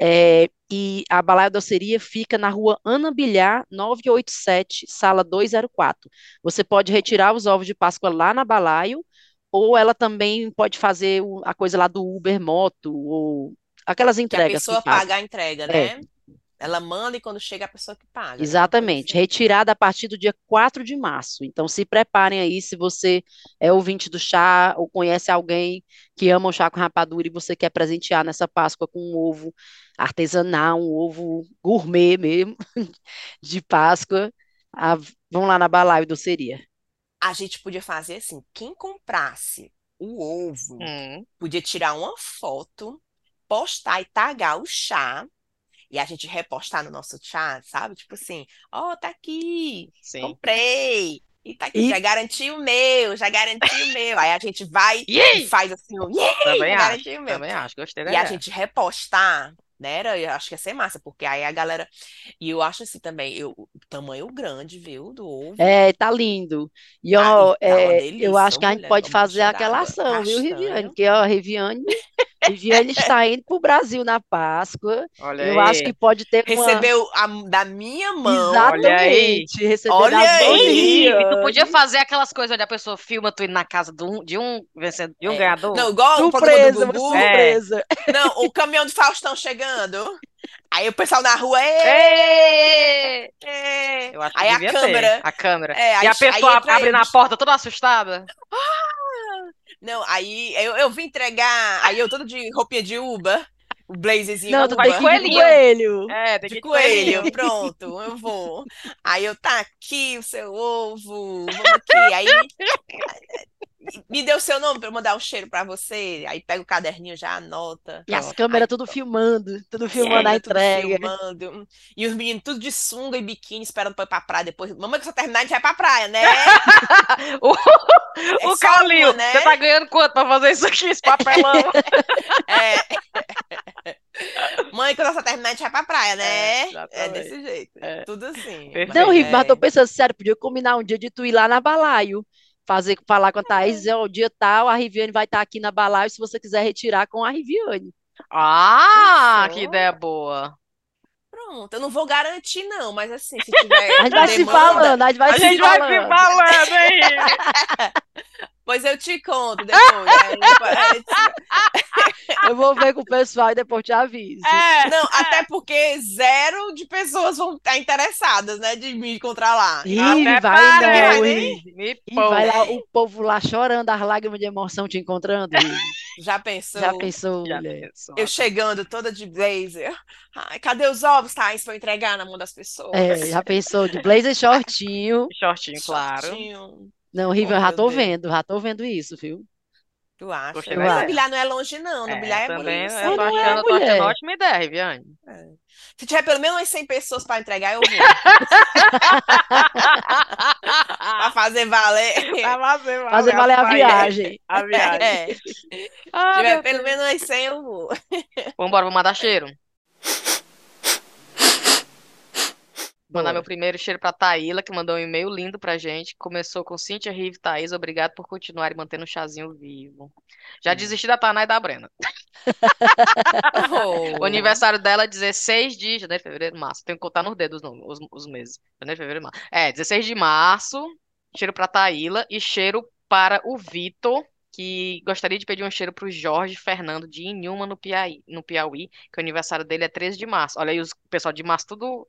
É, e a Balaio Doceria fica na rua Ana Bilhar, 987, sala 204. Você pode retirar os ovos de Páscoa lá na Balaio, ou ela também pode fazer a coisa lá do Uber Moto, ou aquelas Que a entregas que pessoa fazem. paga a entrega, É. né? Ela manda e quando chega a pessoa que paga, né? Exatamente, assim. retirada a partir do dia 4 de março. Então, se preparem aí, se você é ouvinte do chá ou conhece alguém que ama o chá com rapadura e você quer presentear nessa Páscoa com um ovo artesanal, um ovo gourmet mesmo, de Páscoa, a- vão lá na Balaio Doceria. A gente podia fazer assim, quem comprasse o ovo, Hum, podia tirar uma foto, postar e tagar o chá, e a gente repostar no nosso chat, sabe? Tipo assim, ó, tá aqui, sim. comprei. E tá aqui, E- já garanti o meu, já garanti o meu. Aí a gente vai e faz assim, um, "Yay, Também acho, o meu. também acho. Gostei da E a ideia. gente repostar, né? Era, eu acho que ia ser massa, porque aí a galera. E eu acho assim também, eu, o tamanho grande, viu, do ovo. É, tá lindo. E Ah, ó, e tá é, eu delícia, acho que a gente pode fazer aquela ação, viu, Riviane? Porque, ó, Riviane, Riviane está indo pro Brasil na Páscoa. Olha Eu acho que aí. pode ter uma. Recebeu a- da minha mão. Olha aí. Exatamente, Olha das mãos de aí. E tu podia fazer aquelas coisas onde a pessoa filma tu indo na casa de um, de um vencedor, de um É. ganhador. Não, igual o Surpresa, do uma Gugu. É. surpresa. Não, o caminhão do Faustão chegando. Aí o pessoal na rua, "Ê, Ê! ê". Eu acho que Aí a devia ter, câmera. a câmera. É, E aí, a aí pessoa abre na eles. porta toda assustada. Não, aí eu, eu vim entregar. Aí eu todo de roupinha de Uber. O blazerzinho Não, tu vai de de coelhinho. coelho. É, tem que De com ele. coelho, pronto, eu vou. Aí eu, tá aqui o seu ovo, vamos aqui. Aí me deu o seu nome pra eu mandar um cheiro pra você. Aí pega o caderninho, já anota. E as câmeras Aí, tudo pronto. filmando, tudo E filmando a ainda tudo entrega. filmando. E os meninos tudo de sunga e biquíni esperando pra ir pra praia depois. Mamãe, que só terminar, a gente vai pra praia, né? O, É o uma, né? você tá ganhando quanto pra fazer isso aqui, esse papelão? É. Mãe, quando só terminar, a gente vai pra praia, É, né? É, exatamente. desse jeito. É. Tudo assim. Não, Mas Rivi, mas é. tô pensando, sério, podia combinar um dia de tu ir lá na Balaio. Fazer, falar com a Thaís, ó, o dia tal, a Riviane vai estar aqui na Balaio, se você quiser retirar com a Riviane. Ah, que Pensou? ideia boa. Pronto, eu não vou garantir, não, mas assim, se tiver A gente vai se demanda, falando, a gente vai A se gente vai se falando. falando, hein? pois eu te conto depois. Se- Eu vou ver com o pessoal e depois te aviso. É. Não, até porque zero de pessoas vão estar interessadas, né, de me encontrar lá. Ih, Até vai parece, não? Rivi. Me Ih, vai lá o povo lá chorando, as lágrimas de emoção te encontrando. Já pensou? Já pensou, Já pensou. Eu chegando toda de blazer. Ai, cadê os ovos, Thaís, pra eu entregar na mão das pessoas? É, já pensou de blazer shortinho. Shortinho, claro. Shortinho. Não, Rivi, Oh, eu já tô Deus. vendo, já tô vendo isso, viu? Tu acha? Da Mas ideia. no bilhar não é longe, não. No É, bilhar é também, bonito. eu tô Não é, achando, eu tô achando mulher. ótima ideia, Viviane. Se tiver pelo menos umas 100 pessoas pra entregar, eu vou. pra fazer valer. Pra fazer valer Fazer valer a viagem. A viagem. É. Se Ah, tiver meu pelo menos umas 100, eu vou. Vambora, vou mandar cheiro. Mandar meu primeiro cheiro pra Taíla, que mandou um e-mail lindo pra gente. Começou com Cíntia, Rive, Thaís, obrigado por continuarem mantendo o chazinho vivo. Já desisti da Taná e da Brena. O Oh. aniversário dela é 16 de janeiro, fevereiro, março. Tenho que contar nos dedos não, os, os meses. Janeiro, fevereiro, março. É, 16 de março. Cheiro pra Taíla e cheiro para o Vitor, que gostaria de pedir um cheiro pro Jorge Fernando de Inhuma, no Piauí, no Piauí, que o aniversário dele é 13 de março. Olha aí, os pessoal de março tudo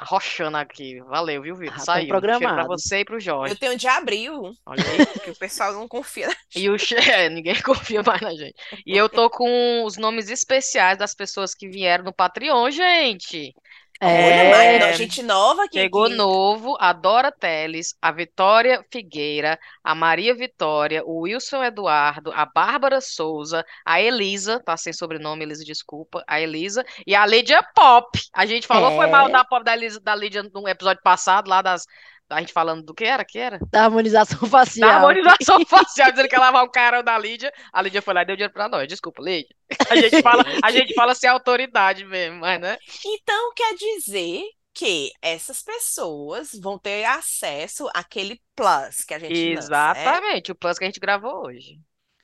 arrochando aqui. Valeu, viu, Vitor? Ah, tão Saiu. Cheiro pra você e pro Jorge. Eu tenho de abril, Olha aí. que o pessoal não confia. E o che... é, ninguém confia mais na gente. E eu tô com os nomes especiais das pessoas que vieram no Patreon, gente. Olha, É, mas gente nova aqui. Chegou novo, a Dora Teles, a Vitória Figueira, a Maria Vitória, o Wilson Eduardo, a Bárbara Souza, a Elisa, tá sem sobrenome, Elisa, desculpa, a Elisa, e a Lídia Pop. A gente falou, foi É. mal da Pop da, Elisa, da Lídia no episódio passado, lá das. A gente falando do que era? que era? da harmonização facial. Da harmonização facial, dizendo que ia lavar o cara da Lídia. A Lídia foi lá e deu dinheiro pra nós. Desculpa, Lídia. A gente fala, a gente fala sem autoridade mesmo, mas né? Então quer dizer que essas pessoas vão ter acesso àquele plus que a gente lança, né? Exatamente, o plus que a gente gravou hoje.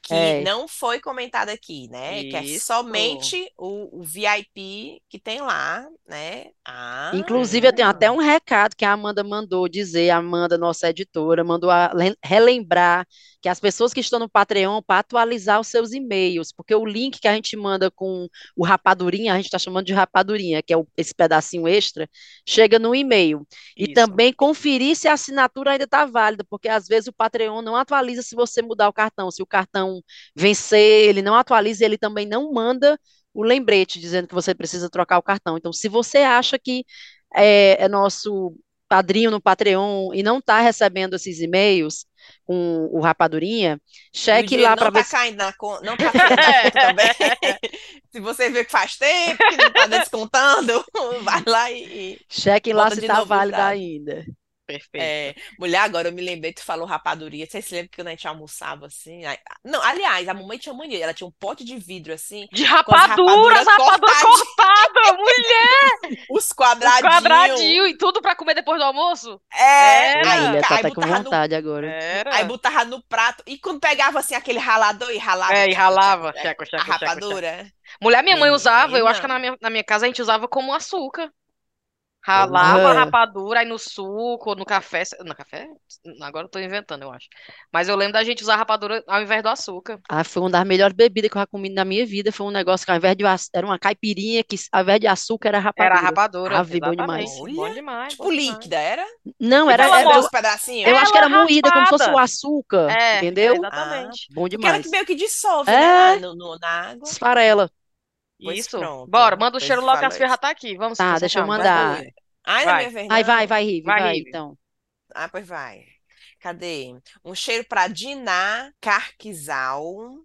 Que É. não foi comentado aqui, né? Que é Isso. somente o, o VIP que tem lá, né? Ah, Inclusive, eu tenho até um recado que a Amanda mandou dizer, a Amanda, nossa editora, mandou relembrar que as pessoas que estão no Patreon para atualizar os seus e-mails, porque o link que a gente manda com o rapadurinha, a gente está chamando de rapadurinha, que é o- esse pedacinho extra, chega no e-mail. E Isso. também conferir se a assinatura ainda está válida, porque às vezes o Patreon não atualiza se você mudar o cartão. Se o cartão vencer, ele não atualiza, ele também não manda o lembrete dizendo que você precisa trocar o cartão. Então, se você acha que é, é nosso padrinho no Patreon e não está recebendo esses e-mails com o Rapadurinha, cheque lá para tá ver se caindo na conta, não tá caindo na conta também. Se você vê que faz tempo que não tá descontando, vai lá e, e chequem lá se está válida dados. ainda. Perfeito. É, mulher, agora eu me lembrei, tu falou rapaduria. Você se lembra que quando a gente almoçava assim? aí- Não, aliás, a mamãe tinha mania. Ela tinha um pote de vidro assim, De rapadura, rapaduras as rapaduras cortadinhas, cortadas, mulher! os Os quadradinhos. quadradinhos e tudo pra comer depois do almoço? É, Era. aí, tá aí até com botava no, vontade agora. Era. aí botava no prato. E quando pegava assim aquele ralador e ralava. É, e ralava. a rapadura. Mulher, minha mãe usava, eu acho que na minha, na minha casa a gente usava como açúcar. Ralava a Porra. rapadura aí no suco, no café. No café? Agora eu tô inventando, eu acho. Mas eu lembro da gente usar rapadura ao invés do açúcar. Ah, foi uma das melhores bebidas que eu já comi na minha vida. Foi um negócio que ao invés de era uma caipirinha que ao invés de açúcar era rapadura. Era a rapadura. Ave, bom demais. Bom demais. Tipo bom demais. líquida, era? Não, era, era- os pedacinhos? eu acho que era Ela moída como se fosse o açúcar, É, entendeu? exatamente. Bom Porque ela demais. que meio que dissolve, É. né? lá No, no- na água. Esfarela. Pois Isso. pronto. Bora, manda o cheiro logo que as já tá aqui. Vamos, Tá, deixa eu mandar. Ai, na Vai. minha vez, Aí vai, vai, Rive, Vai, vai, Rive. então. Ah, pois vai. Cadê? Um cheiro para Diná Carquizal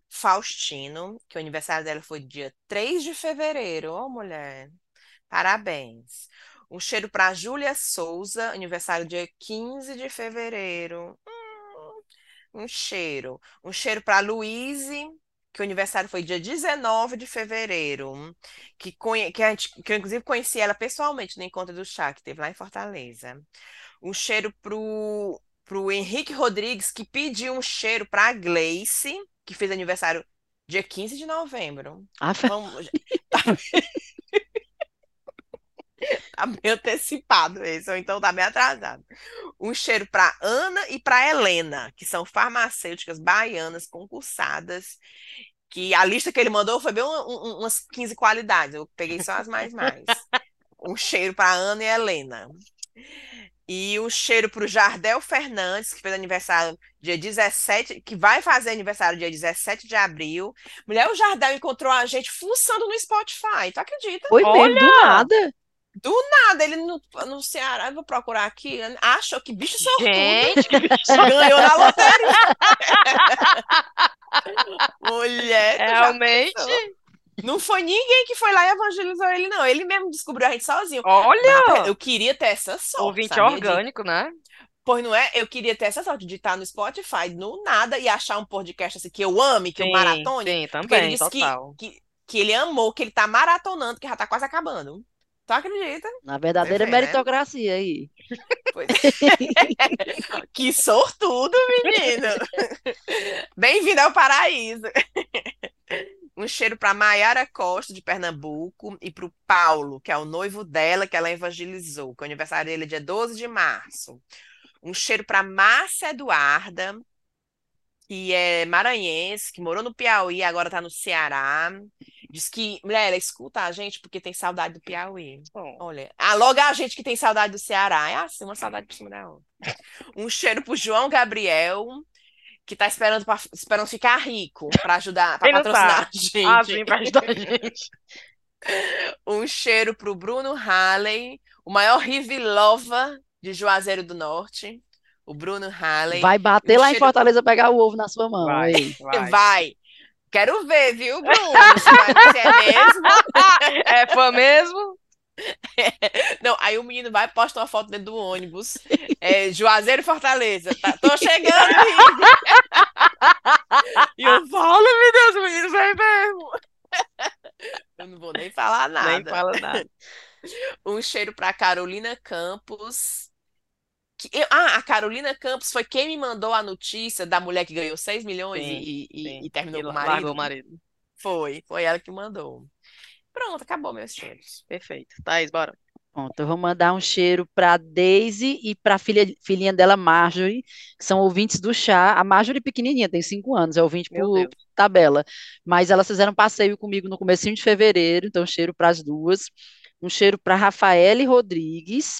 Faustino, que o aniversário dela foi dia 3 de fevereiro. Ô, mulher. Parabéns. Um cheiro para Júlia Souza, aniversário dia 15 de fevereiro. Hum, um cheiro. Um cheiro para Luíse, que o aniversário foi dia 19 de fevereiro. Que, conhe... que, a gente... que eu, inclusive, conheci ela pessoalmente no encontro do chá, que teve lá em Fortaleza. Um cheiro pro, pro Henrique Rodrigues, que pediu um cheiro pra Gleice, que fez aniversário dia 15 de novembro. Ah, Vamos... Tá bem antecipado esse, ou então tá bem atrasado. Um cheiro para Ana e para Helena, que são farmacêuticas baianas concursadas, que a lista que ele mandou foi bem um- um- umas 15 qualidades, eu peguei só as mais mais. Um cheiro para Ana e Helena. E um cheiro para o Jardel Fernandes, que fez aniversário dia 17, que vai fazer aniversário dia 17 de abril. Mulher, o Jardel encontrou a gente fuçando no Spotify, tu acredita? Foi mesmo, do Olha! Nada. Nada, ele no, no Ceará, eu vou procurar aqui, achou que bicho sortudo, Gente, que bicho. ganhou na loteria. Mulher, Realmente. Não foi ninguém que foi lá e evangelizou ele, não. Ele mesmo descobriu a gente sozinho. Olha, Mas, eu queria ter essa sorte, ouvinte sabia? Orgânico, né? Pois não é? Eu queria ter essa sorte de estar no Spotify no nada e achar um podcast assim que eu ame, que eu Sim, maratone. sim, Porque ele também, disse que, total. que, que ele amou, que ele tá maratonando, que já tá quase acabando. Tu acredita? Na verdadeira é, né? meritocracia aí. Pois- Que sortudo, menino! Bem-vindo ao paraíso! Um cheiro para Maiara Costa, de Pernambuco, e para o Paulo, que é o noivo dela, que ela evangelizou, que o aniversário dele é dia 12 de março. Um cheiro para Márcia Eduarda, que é maranhense, que morou no Piauí, e agora está no Ceará. Diz que, mulher, escuta a gente porque tem saudade do Piauí. Bom, Olha, ah, logo a gente que tem saudade do Ceará. É assim, uma saudade por cima da outra. Um cheiro pro João Gabriel, que tá esperando, pra, esperando ficar rico para ajudar, não patrocinar tá? a gente. Ah, sim, pra ajudar a gente. Um cheiro pro Bruno Halley, o maior Rivilova de Juazeiro do Norte. O Bruno Halley. Vai bater um lá em cheiro- Fortaleza pegar o ovo na sua mão. Vai, aí. vai. Vai. Quero ver, viu, Bruno? Se, é mesmo. É fã mesmo? Não, aí o menino vai e posta uma foto dentro do ônibus. É, Juazeiro Fortaleza. Tá, tô chegando. E eu falo, meu Deus, o menino vai mesmo. Eu não vou nem falar Nem nada. fala nada. Um cheiro para Carolina Campos, eu- ah, a Carolina Campos foi quem me mandou a notícia da mulher que ganhou 6 milhões Sim, e, e- sim. e terminou E com o marido. o marido. Foi, foi ela que mandou. Pronto, acabou meus cheiros. Perfeito. Thaís, bora. Pronto, eu vou mandar um cheiro para Daisy e para filha, filhinha dela, Marjorie, que são ouvintes do chá. A Marjorie pequenininha, tem cinco anos, é ouvinte Meu por Deus. tabela. Mas elas fizeram passeio comigo no comecinho de fevereiro, então cheiro para as duas. Um cheiro para Rafaele Rodrigues.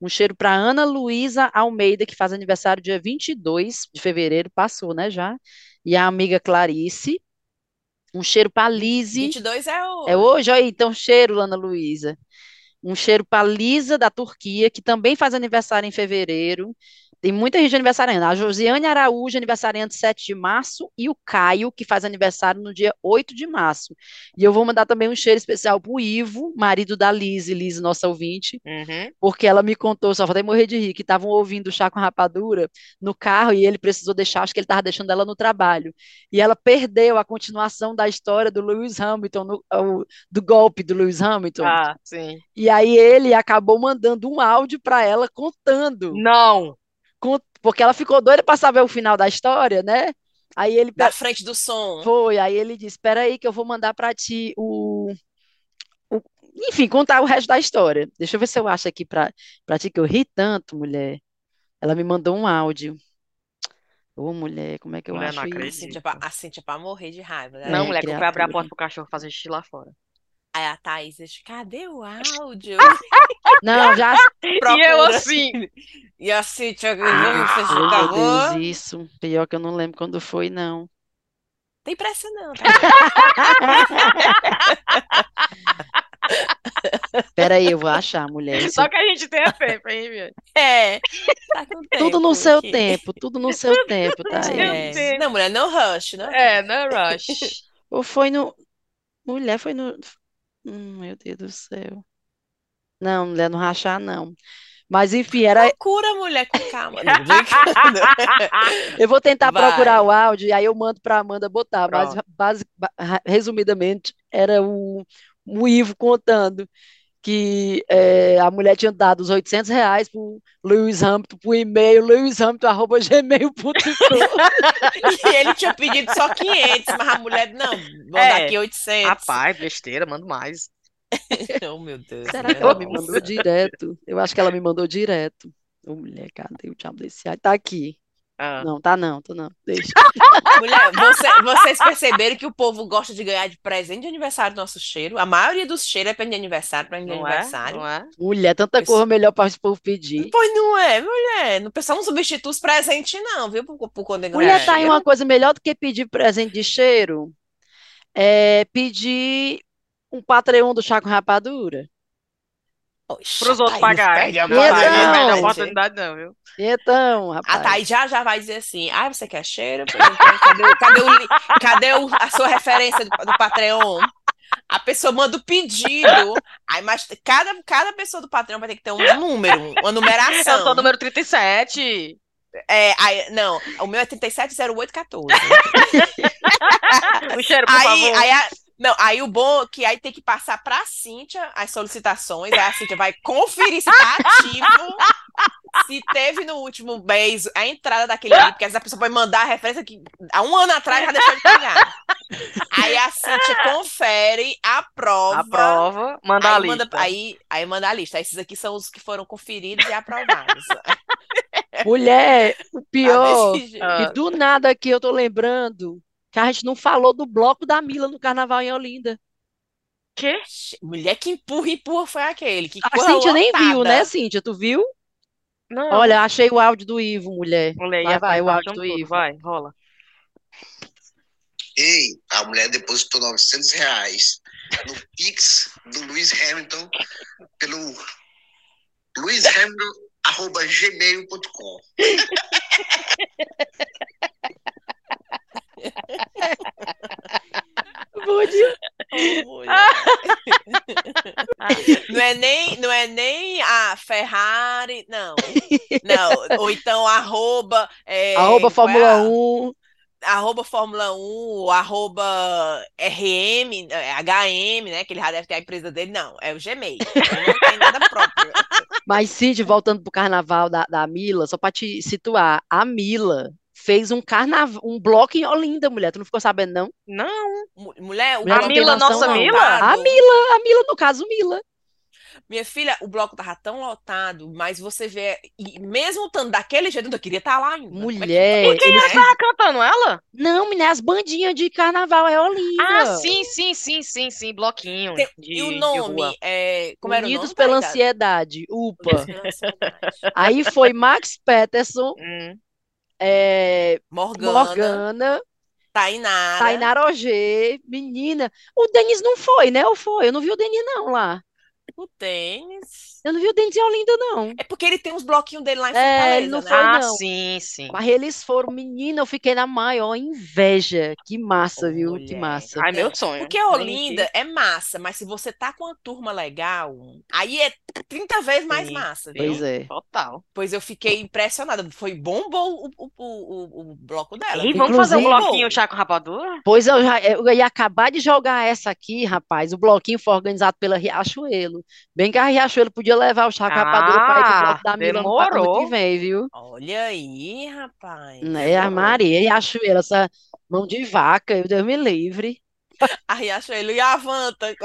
Um cheiro para Ana Luísa Almeida, que faz aniversário dia 22 de fevereiro, passou, né, já? E a amiga Clarice. Um cheiro para Lise. 22 é É hoje. hoje, aí, então cheiro, Ana Luísa. Um cheiro para Lisa, da Turquia, que também faz aniversário em fevereiro. Tem muita gente aniversariando. A Josiane Araújo, aniversariante 7 de março, e o Caio, que faz aniversário no dia 8 de março. E eu vou mandar também um cheiro especial para o Ivo, marido da Liz, Liz, nossa ouvinte, Uhum. porque ela me contou, só falei morrer de rir, que estavam ouvindo o chá com rapadura no carro e ele precisou deixar, acho que ele estava deixando ela no trabalho. E ela perdeu a continuação da história do Lewis Hamilton, no- do golpe do Lewis Hamilton. Ah, sim. E aí ele acabou mandando um áudio para ela contando, Não. Porque ela ficou doida para saber o final da história, né? Aí ele Da frente do som. foi, aí ele disse: Espera aí, que eu vou mandar para ti o, o- Enfim, contar o resto da história. Deixa eu ver se eu acho aqui para para ti, que eu ri tanto, mulher. Ela me mandou um áudio. Ô, mulher, como é que eu Mulher, não acho A isso? Cíntia, pra, a Cíntia pra morrer de raiva. né? Não, É, mulher, que eu fui abrir a porta pro cachorro fazer xixi lá fora. Aí a Thaís cadê o áudio? Não, já E eu Procura. assim. E a Cíntia, Ai, vamos fechar meu Deus, isso. Pior que eu não lembro quando foi, não. Tem pressa não, tá? Pera aí, eu vou achar, mulher. Isso Só que a gente tem tempo, hein, minha? É. Tá Tudo no seu aqui. tempo, tudo no seu tempo, tá. É. Não, mulher, não rush, não É, não rush. Ou foi no. Mulher, foi no. Hum, meu Deus do céu. Não, mulher, não rachar, não. Mas enfim, era. Procura, mulher, com calma. Não, brincando. Eu vou tentar Vai. procurar o áudio e aí eu mando para Amanda botar. Mas, Pronto. ba- resumidamente, era o, o Ivo contando que é, a mulher tinha dado os 800 reais para o Lewis Hamilton, por e-mail, lewishamilton.gmail.com. E ele tinha pedido só 500, mas a mulher, não, vou É. dar aqui 800. Rapaz, besteira, mando mais. Oh, meu Deus. Será né? que ela me mandou direto? Eu acho que ela me mandou direto. Ô, mulher, cadê o diabo desse ai? Tá aqui. Ah. Não, tá não, tá não. Deixa. Mulher, você- vocês perceberam que o povo gosta de ganhar de presente de aniversário do nosso cheiro? A maioria dos cheiros é pra de aniversário, pra de Não é? aniversário. Não é? Mulher, tanta Isso. coisa melhor para o povo pedir. Pois não é, mulher. Não pessoal não substitui os presentes, não, viu? Por, por quando Mulher, ganhar tá aí uma coisa melhor do que pedir presente de cheiro. É pedir um Patreon do Chá com Rapadura. Oxe, Pros a outros Thaís pagarem. a Não, não perde a oportunidade, não, viu? Então, A rapaz. Thaís já já vai dizer assim: ah, você quer cheiro? Pois então, cadê, o- cadê, o, cadê o- a sua referência do, do Patreon? A pessoa manda o pedido, aí mas cada, cada pessoa do Patreon vai ter que ter um número, uma Eu sou numeração. o número 37. É, aí, não, o meu é 370814. Um cheiro, por Aí, favor. aí, a- não, aí o bom é que aí tem que passar pra Cíntia as solicitações, aí a Cíntia vai conferir se tá ativo, se teve no último mês a entrada daquele livro, porque às vezes a pessoa pode mandar a referência que há um ano atrás já deixou de pagar. Aí a Cíntia confere, aprova. A prova, manda a aí, lista. manda, aí, aí manda a lista. Esses aqui são os que foram conferidos e aprovados. Mulher, o pior, Tá. Ah. que do nada aqui eu tô lembrando que a gente não falou do bloco da Mila no Carnaval em Olinda. Quê? Mulher que empurra, empurra foi aquele. Que A Cíntia nem viu, lotada. né, Cíntia? Tu viu? Não. Olha, achei o áudio do Ivo, mulher. Aí, Vai, vai, o áudio do tudo. Ivo. Vai, rola. Ei, a mulher depositou 900 reais no Pix do Luiz Hamilton pelo luizhamilton.gmail.com. Bom dia. Mulher. Não é nem, não é nem Ferrari, não. Não, ou então arroba, é, Arroba é Fórmula a- 1. arroba Fórmula 1, arroba RM, eh, HM, né? Que ele já deve ter a empresa dele. Não, é o Gmail. Ele não tem nada próprio. Mas, Cid, voltando pro carnaval da, da Mila, só pra te situar, a Mila fez um carnaval, um bloco em Olinda, mulher. Tu não ficou sabendo, não? Não. Mu- Mulher, o Mulher, A Mila, nossa não. Mila? A. Mila, a Mila, no caso, Mila. Minha filha, o bloco tava tão lotado, mas você vê, e mesmo estando daquele jeito, eu queria estar lá ainda. Como é que Mulher, pode, eles né? fizeram- Tá cantando ela? Não, menina, as bandinhas de carnaval é Olinda. Ah, sim, sim, sim, sim, sim. Bloquinho Tem- de, E o nome, é, como era o Unidos nome? pela Tá? Ansiedade, UPA. Unidos. Aí foi Max Peterson, Hum. é, Morgana, Morgana, Tainara. Tainara Ogê, menina. O Denis não foi, né? Ou foi? Eu não vi o Denis, não, lá. O tênis. Eu não vi o Denis em Olinda, não. É porque ele tem uns bloquinhos dele lá em É, Fortaleza, ele não né? foi, Ah, não. sim, sim. Mas eles foram, menina, eu fiquei na maior inveja. Que massa, viu? Que Mulher. massa. Ai, meu sonho. Porque Olinda é massa, mas se você tá com uma turma legal, aí é 30 vezes mais Sim, massa, sim. viu? Pois é. Total. Pois eu fiquei impressionada. Foi bombou o, o, o, o, bloco dela. E viu? vamos fazer um bloquinho chá com rapadura? Pois eu, já, eu ia acabar de jogar essa aqui, rapaz. O bloquinho foi organizado pela Riachuelo. Bem que a Riachuelo podia levar o Chaco Rapadura para ir pro bloco da Mila demorou. que vem, viu? Olha aí, rapaz. Né, a Maria, Riachuelo, essa mão de vaca, eu Deus me livre. A Riachuelo e a Vanta.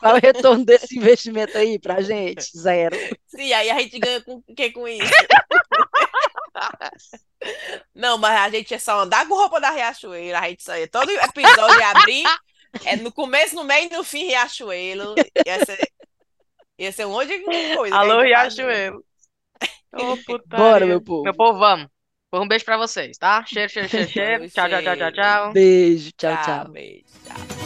Qual é o retorno desse investimento aí pra gente? Zero. Sim, aí a gente ganha com o que com isso? Não, mas a gente é só andar com roupa da Riachuelo. A gente só todo episódio abrir. É no começo, no meio e no fim, Riachuelo. Ia ser, ia ser um monte de coisa. Alô. Riachuelo. Ô. Bora, meu povo. Meu povo, vamos. Um beijo pra vocês, tá? Cheiro, cheiro, cheiro, cheiro. Tchau, tchau, tchau, tchau, tchau. Beijo, tchau, Tchau, tchau. beijo. Tchau.